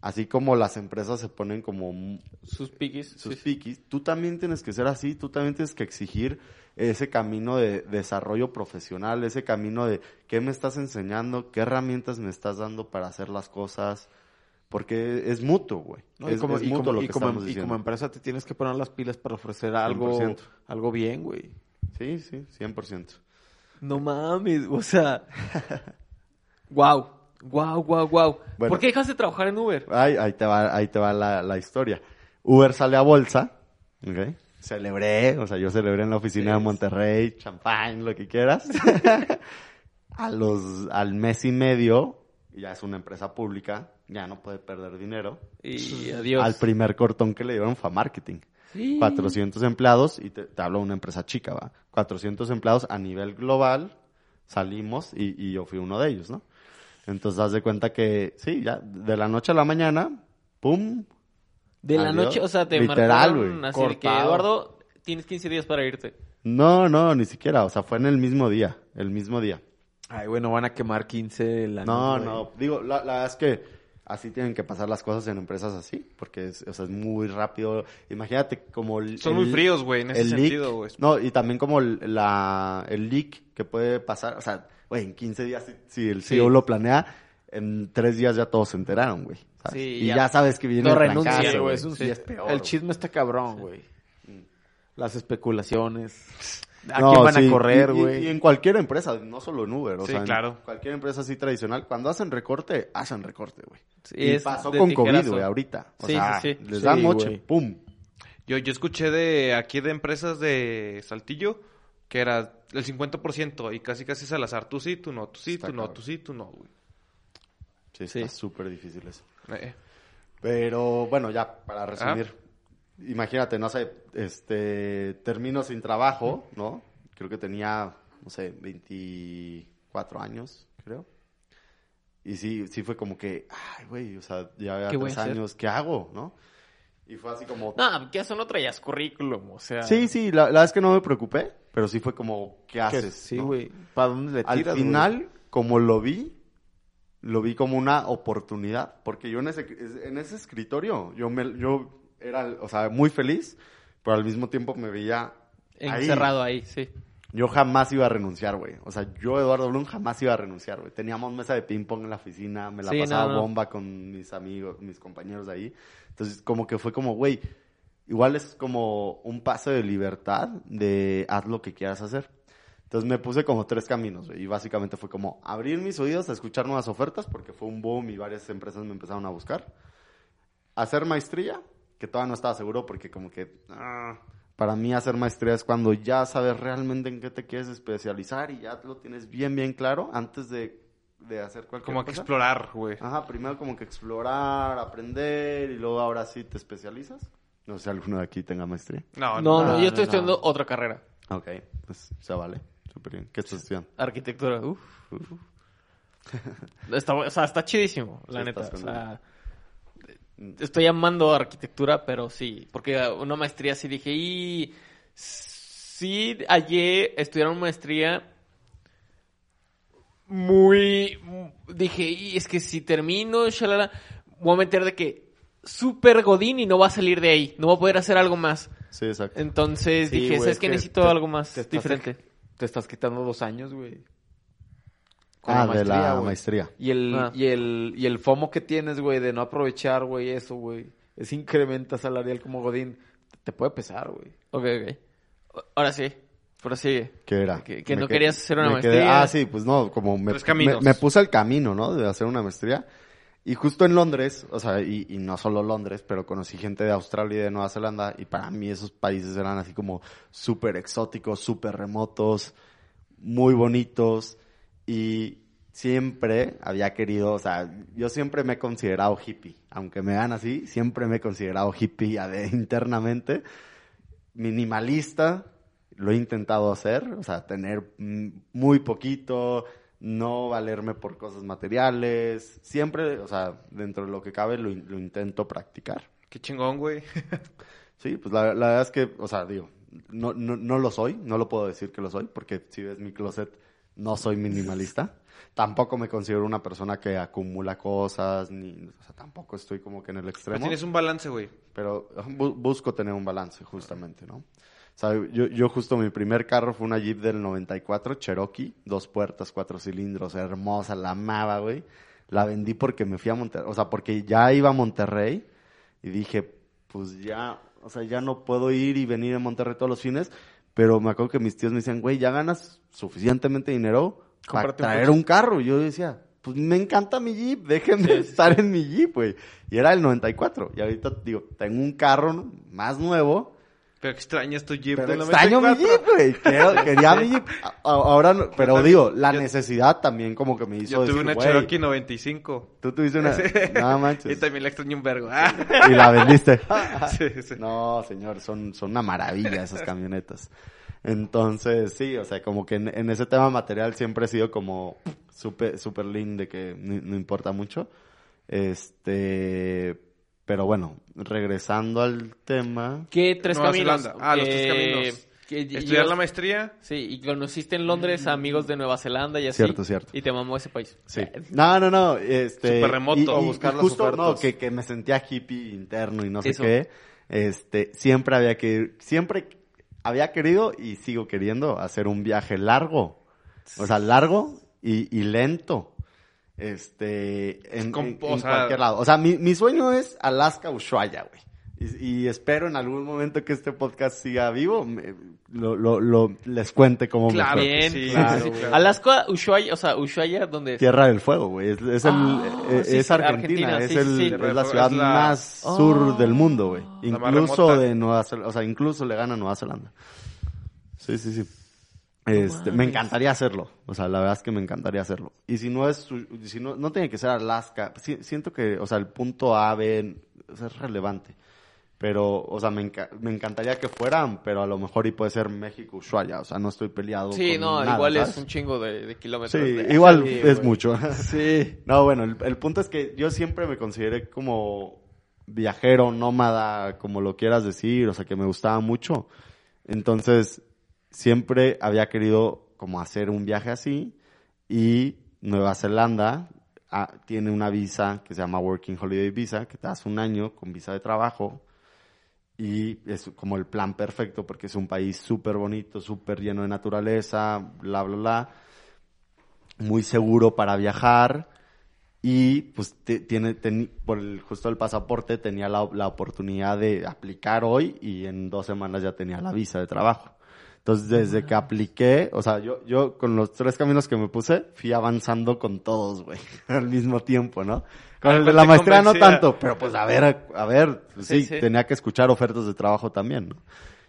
así como las empresas se ponen como Sus piquis. sus sí. piquis, tú también tienes que ser así, tú también tienes que exigir ese camino de desarrollo profesional, ese camino de qué me estás enseñando, qué herramientas me estás dando para hacer las cosas, porque es mutuo, güey. No, y es, como, es y mutuo como- lo y que como- estamos y diciendo. como empresa te tienes que poner las pilas para ofrecer algo, 100%. algo bien, güey. Sí, sí, 100%. No mames, o sea. wow, wow, wow, wow. Bueno. ¿Por qué dejaste de trabajar en Uber? Ahí, ahí te va, ahí te va la, la historia. Uber sale a bolsa, ¿ok? Celebré, o sea, yo celebré en la oficina de Monterrey, champán, lo que quieras. <laughs> a los, al mes y medio, ya es una empresa pública, ya no puede perder dinero. Y adiós. Al primer cortón que le dieron fue a marketing. Sí. 400 empleados, y te, te hablo de una empresa chica, ¿va? 400 empleados a nivel global, salimos y, y yo fui uno de ellos, ¿no? Entonces, haz de cuenta que, sí, ya, de la noche a la mañana, ¡pum! De la noche, o sea, te Literal, marcaron güey. así de que. Eduardo, tienes 15 días para irte. No, no, ni siquiera, o sea, fue en el mismo día, el mismo día. Ay, güey, no van a quemar 15 la No, noche, no, digo, la, la verdad es que así tienen que pasar las cosas en empresas así, porque es, o sea, es muy rápido. Imagínate como el... Son el- muy fríos, güey, en ese el sentido, güey. No, y también como el, la, el leak que puede pasar, o sea, güey, en 15 días, si, si el Sí. CEO lo planea, en 3 días ya todos se enteraron, güey. ¿Sabes? Sí, y ya. ya, sabes que viene No el Sí, güey, es un- Sí, es peor. El chisme está cabrón, güey. Las especulaciones. ¿A No, quién van sí, a correr, y- y- güey? Y, en cualquier empresa, no solo en Uber, o Sí, sea, en claro. cualquier empresa así tradicional, cuando hacen recorte, hacen recorte, güey. Sí, y es pasó con COVID, güey, ahorita. O Sí, sea, sí, sí. les Sí, da moche, güey. pum. Yo, yo escuché de aquí de empresas de Saltillo que era el 50% y casi casi es al azar. Tú sí, tú no, tú sí, Está tú no, tú sí, tú no, güey. Sí, Sí. está súper difícil eso. Eh, Pero bueno, ya para resumir, imagínate, no sé, este, termino sin trabajo, ¿no? Creo que tenía, no sé, 24 años, creo. Y sí, sí fue como que, ay, güey, o sea, ya había ¿Qué voy a tres años, ¿qué hago, no? Y fue así como, No, que eso no traías currículum, o sea. sí, sí, la, la verdad es que no me preocupé, pero sí fue como, ¿qué haces? sí, no? güey. ¿Para dónde le Al tiras, güey? final, como lo vi, lo vi como una oportunidad, porque yo en ese, en ese escritorio, yo, me, yo era, o sea, muy feliz, pero al mismo tiempo me veía ahí. Encerrado ahí, sí. Yo jamás iba a renunciar, güey. O sea, yo, Eduardo Blum, jamás iba a renunciar, güey. Teníamos mesa de ping-pong en la oficina, me la Sí, pasaba no, no. bomba con mis amigos, mis compañeros de ahí. Entonces, como que fue como, güey, igual es como un paso de libertad de haz lo que quieras hacer. Entonces me puse como tres caminos, güey, y básicamente fue como abrir mis oídos a escuchar nuevas ofertas, porque fue un boom y varias empresas me empezaron a buscar. Hacer maestría, que todavía no estaba seguro porque como que... ah, para mí hacer maestría es cuando ya sabes realmente en qué te quieres especializar y ya lo tienes bien, bien claro antes de, de hacer cualquier Como que cosa. explorar, güey. Ajá, primero como que explorar, aprender y luego ahora sí te especializas. No sé si alguno de aquí tenga maestría. No, No, no. no, no, yo estoy no. estudiando otra carrera. Ok, pues se vale. ¿Qué estás estudiando? Arquitectura. Uf. Está, o sea, está chidísimo, la Sí, neta. O sea, estoy amando arquitectura, pero sí, porque una maestría sí dije, y sí hallé estudiar una maestría muy, dije, y es que si termino, shalala, voy a meter de que súper godín y no va a salir de ahí, no voy a poder hacer algo más. Sí, exacto. Entonces Sí, dije, ¿sabes es que Necesito te- algo más diferente. Te estás quitando dos años, güey. Con Ah, de la güey. maestría. Y el, Ah. y el, y el FOMO que tienes, güey, de no aprovechar, güey, eso, güey. Ese incrementa salarial como Godín. Te puede pesar, güey. Ok, ok. Ahora sí, ahora sí. ¿Qué era? Que- no quedé- querías hacer una quedé- maestría. ah, sí, pues no, como me, me, me puse el camino, ¿no? De hacer una maestría. Y justo en Londres, o sea, y, no solo Londres, pero conocí gente de Australia y de Nueva Zelanda, y para mí esos países eran así como súper exóticos, súper remotos, muy bonitos, y siempre había querido, o sea, yo siempre me he considerado hippie, aunque me vean así, siempre me he considerado hippie internamente, minimalista, lo he intentado hacer, o sea, tener muy poquito, no valerme por cosas materiales, siempre, o sea, dentro de lo que cabe lo, lo intento practicar. Qué chingón, güey. <laughs> Sí, pues la, la verdad es que, o sea, digo, no, no, no lo soy, no lo puedo decir que lo soy, porque si ves mi closet, no soy minimalista. <laughs> Tampoco me considero una persona que acumula cosas, ni, o sea, tampoco estoy como que en el Pero extremo. tienes un balance, güey. Pero bu- busco tener un balance, justamente, ¿no? Yo, yo justo mi primer carro fue una Jeep del 94, Cherokee, dos puertas, cuatro cilindros, hermosa, la amaba, güey. La vendí porque me fui a Monterrey, o sea, porque ya iba a Monterrey y dije, pues ya, o sea, ya no puedo ir y venir a Monterrey todos los fines, pero me acuerdo que mis tíos me decían, güey, ya ganas suficientemente dinero para un traer coche". un carro. Y yo decía, pues me encanta mi Jeep, déjenme estar en mi Jeep, güey. Y era el 94. Y ahorita, digo, tengo un carro más nuevo. Pero extrañas tu Jeep Pero del extraño mi 94. Jeep, güey. <laughs> Quería mi Jeep. Ahora, no- pero también- digo, la yo- necesidad también como que me hizo Yo tuve decir, una Cherokee 95. Tú tuviste una... <laughs> No Y manches. también la extraño un vergo. <laughs> Y la vendiste. sí, sí. No, señor, son, son una maravilla esas camionetas. Entonces, sí, o sea, como que en, en ese tema material siempre he sido como súper super lean de que no, no importa mucho. Este, pero bueno, regresando al tema. ¿Qué tres Nueva caminos? Zelanda. Ah, los tres Eh, caminos. que Estudiar la maestría. Sí, y conociste en Londres a amigos de Nueva Zelanda y así. Cierto, cierto. Y te mamó ese país. Sí. No, no, no, este... Súper remoto. y- y- y buscar las justo, ofertas. no, que, que me sentía hippie interno y no sé Eso. qué. Este, siempre había que, siempre había querido y sigo queriendo hacer un viaje largo. O sea, largo y, y lento. Este, en, con- en- o en sea- cualquier lado. O sea, mi, mi sueño es Alaska, Ushuaia, güey. Y, y espero en algún momento que este podcast siga vivo, me- lo, lo, lo- les cuente cómo Claro. me fue. Bien, sí, claro, sí, claro. Alaska, Ushuaia, o sea, Ushuaia, donde Tierra del Fuego, güey. Es, es el, Ah, eh, sí, es Argentina, Argentina, es, sí, el, sí, sí. es la ciudad es la- más Oh. sur del mundo, güey. Incluso de Nueva Zelanda, o sea, incluso le gana a Nueva Zelanda. Sí, sí, sí. Este, me encantaría hacerlo. O sea, la verdad es que me encantaría hacerlo. Y si no es, su- si no, no tiene que ser Alaska. Si- siento que, o sea, el punto A, B, o sea, es relevante. Pero, o sea, me, enca- me encantaría que fueran, pero a lo mejor y puede ser México, Ushuaia. O sea, no estoy peleado Sí, con no, nada, igual es un chingo de, de kilómetros. Sí, de- igual Sí, es güey. mucho. <laughs> Sí. <laughs> No, bueno, el, el punto es que yo siempre me consideré como viajero, nómada, como lo quieras decir, o sea, que me gustaba mucho. Entonces, siempre había querido como hacer un viaje así y Nueva Zelanda ah, tiene una visa que se llama Working Holiday Visa, que te das un año con visa de trabajo y es como el plan perfecto porque es un país súper bonito, súper lleno de naturaleza, bla, bla, bla muy seguro para viajar y pues te- tiene teni- por el, justo el pasaporte tenía la, la oportunidad de aplicar hoy y en dos semanas ya tenía la visa de trabajo. Entonces, desde que apliqué, o sea, yo, yo con los tres caminos que me puse, fui avanzando con todos, güey, <laughs> al mismo tiempo, ¿no? Con Ah, el de pues la maestría no tanto, pero pues a ver, a ver, pues, Sí, sí, sí. tenía que escuchar ofertas de trabajo también, ¿no?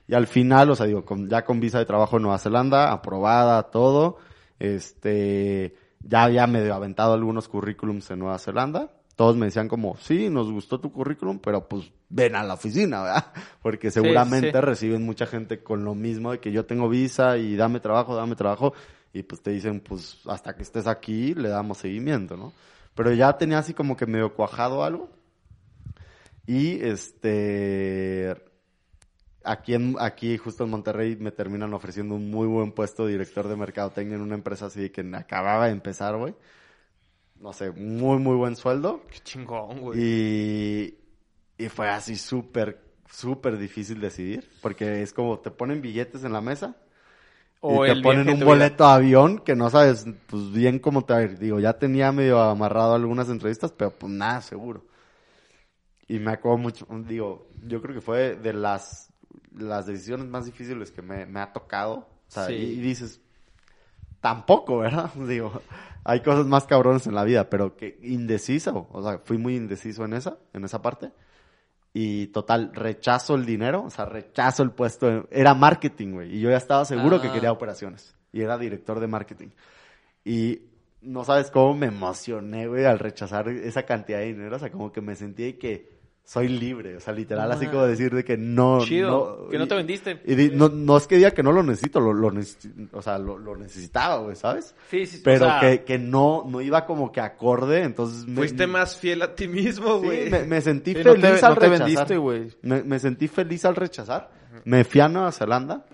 Y al final, o sea, digo, con- ya con visa de trabajo en Nueva Zelanda, aprobada, todo, este, ya había medio aventado algunos currículums en Nueva Zelanda. Todos me decían como, sí, nos gustó tu currículum, pero pues ven a la oficina, ¿verdad? <laughs> Porque seguramente sí. reciben mucha gente con lo mismo de que yo tengo visa y dame trabajo, dame trabajo. Y pues te dicen, pues hasta que estés aquí le damos seguimiento, ¿no? Pero ya tenía así como que medio cuajado algo. Y este aquí en, aquí justo en Monterrey me terminan ofreciendo un muy buen puesto de director de mercadotecnia en una empresa así que acababa de empezar, güey. No sé, muy muy buen sueldo. Qué chingón, güey. Y, y fue así súper, súper difícil decidir. Porque es como te ponen billetes en la mesa. O y te ponen un vida. boleto de avión que no sabes pues bien cómo te va a ir. Digo, ya tenía medio amarrado algunas entrevistas, pero pues nada seguro. Y me acuerdo mucho, digo, yo creo que fue de las, las decisiones más difíciles que me, me ha tocado. O sea, Sí. y, y dices, tampoco, ¿verdad? <laughs> Digo, hay cosas más cabrones en la vida, pero que indeciso. O sea, fui muy indeciso en esa, en esa parte. Y total, rechazo el dinero, o sea, rechazo el puesto. Era marketing, güey. Y yo ya estaba seguro que Ah. quería operaciones. Y era director de marketing. Y no sabes cómo me emocioné, güey, al rechazar esa cantidad de dinero. O sea, como que me sentí que soy libre. O sea, literal, así como decir de que no. Chido, que no te vendiste. Y di- no, no es que diga que no lo necesito, lo, lo o sea, lo, lo necesitaba, güey, ¿sabes? Sí, sí, Pero o sea, que, que no, no iba como que acorde, entonces... me- Fuiste más fiel a ti mismo, Sí, güey. me, me sentí Sí, no feliz te, al no te rechazar. vendiste, güey. Me, me sentí feliz al rechazar. Me fui a Nueva Zelanda.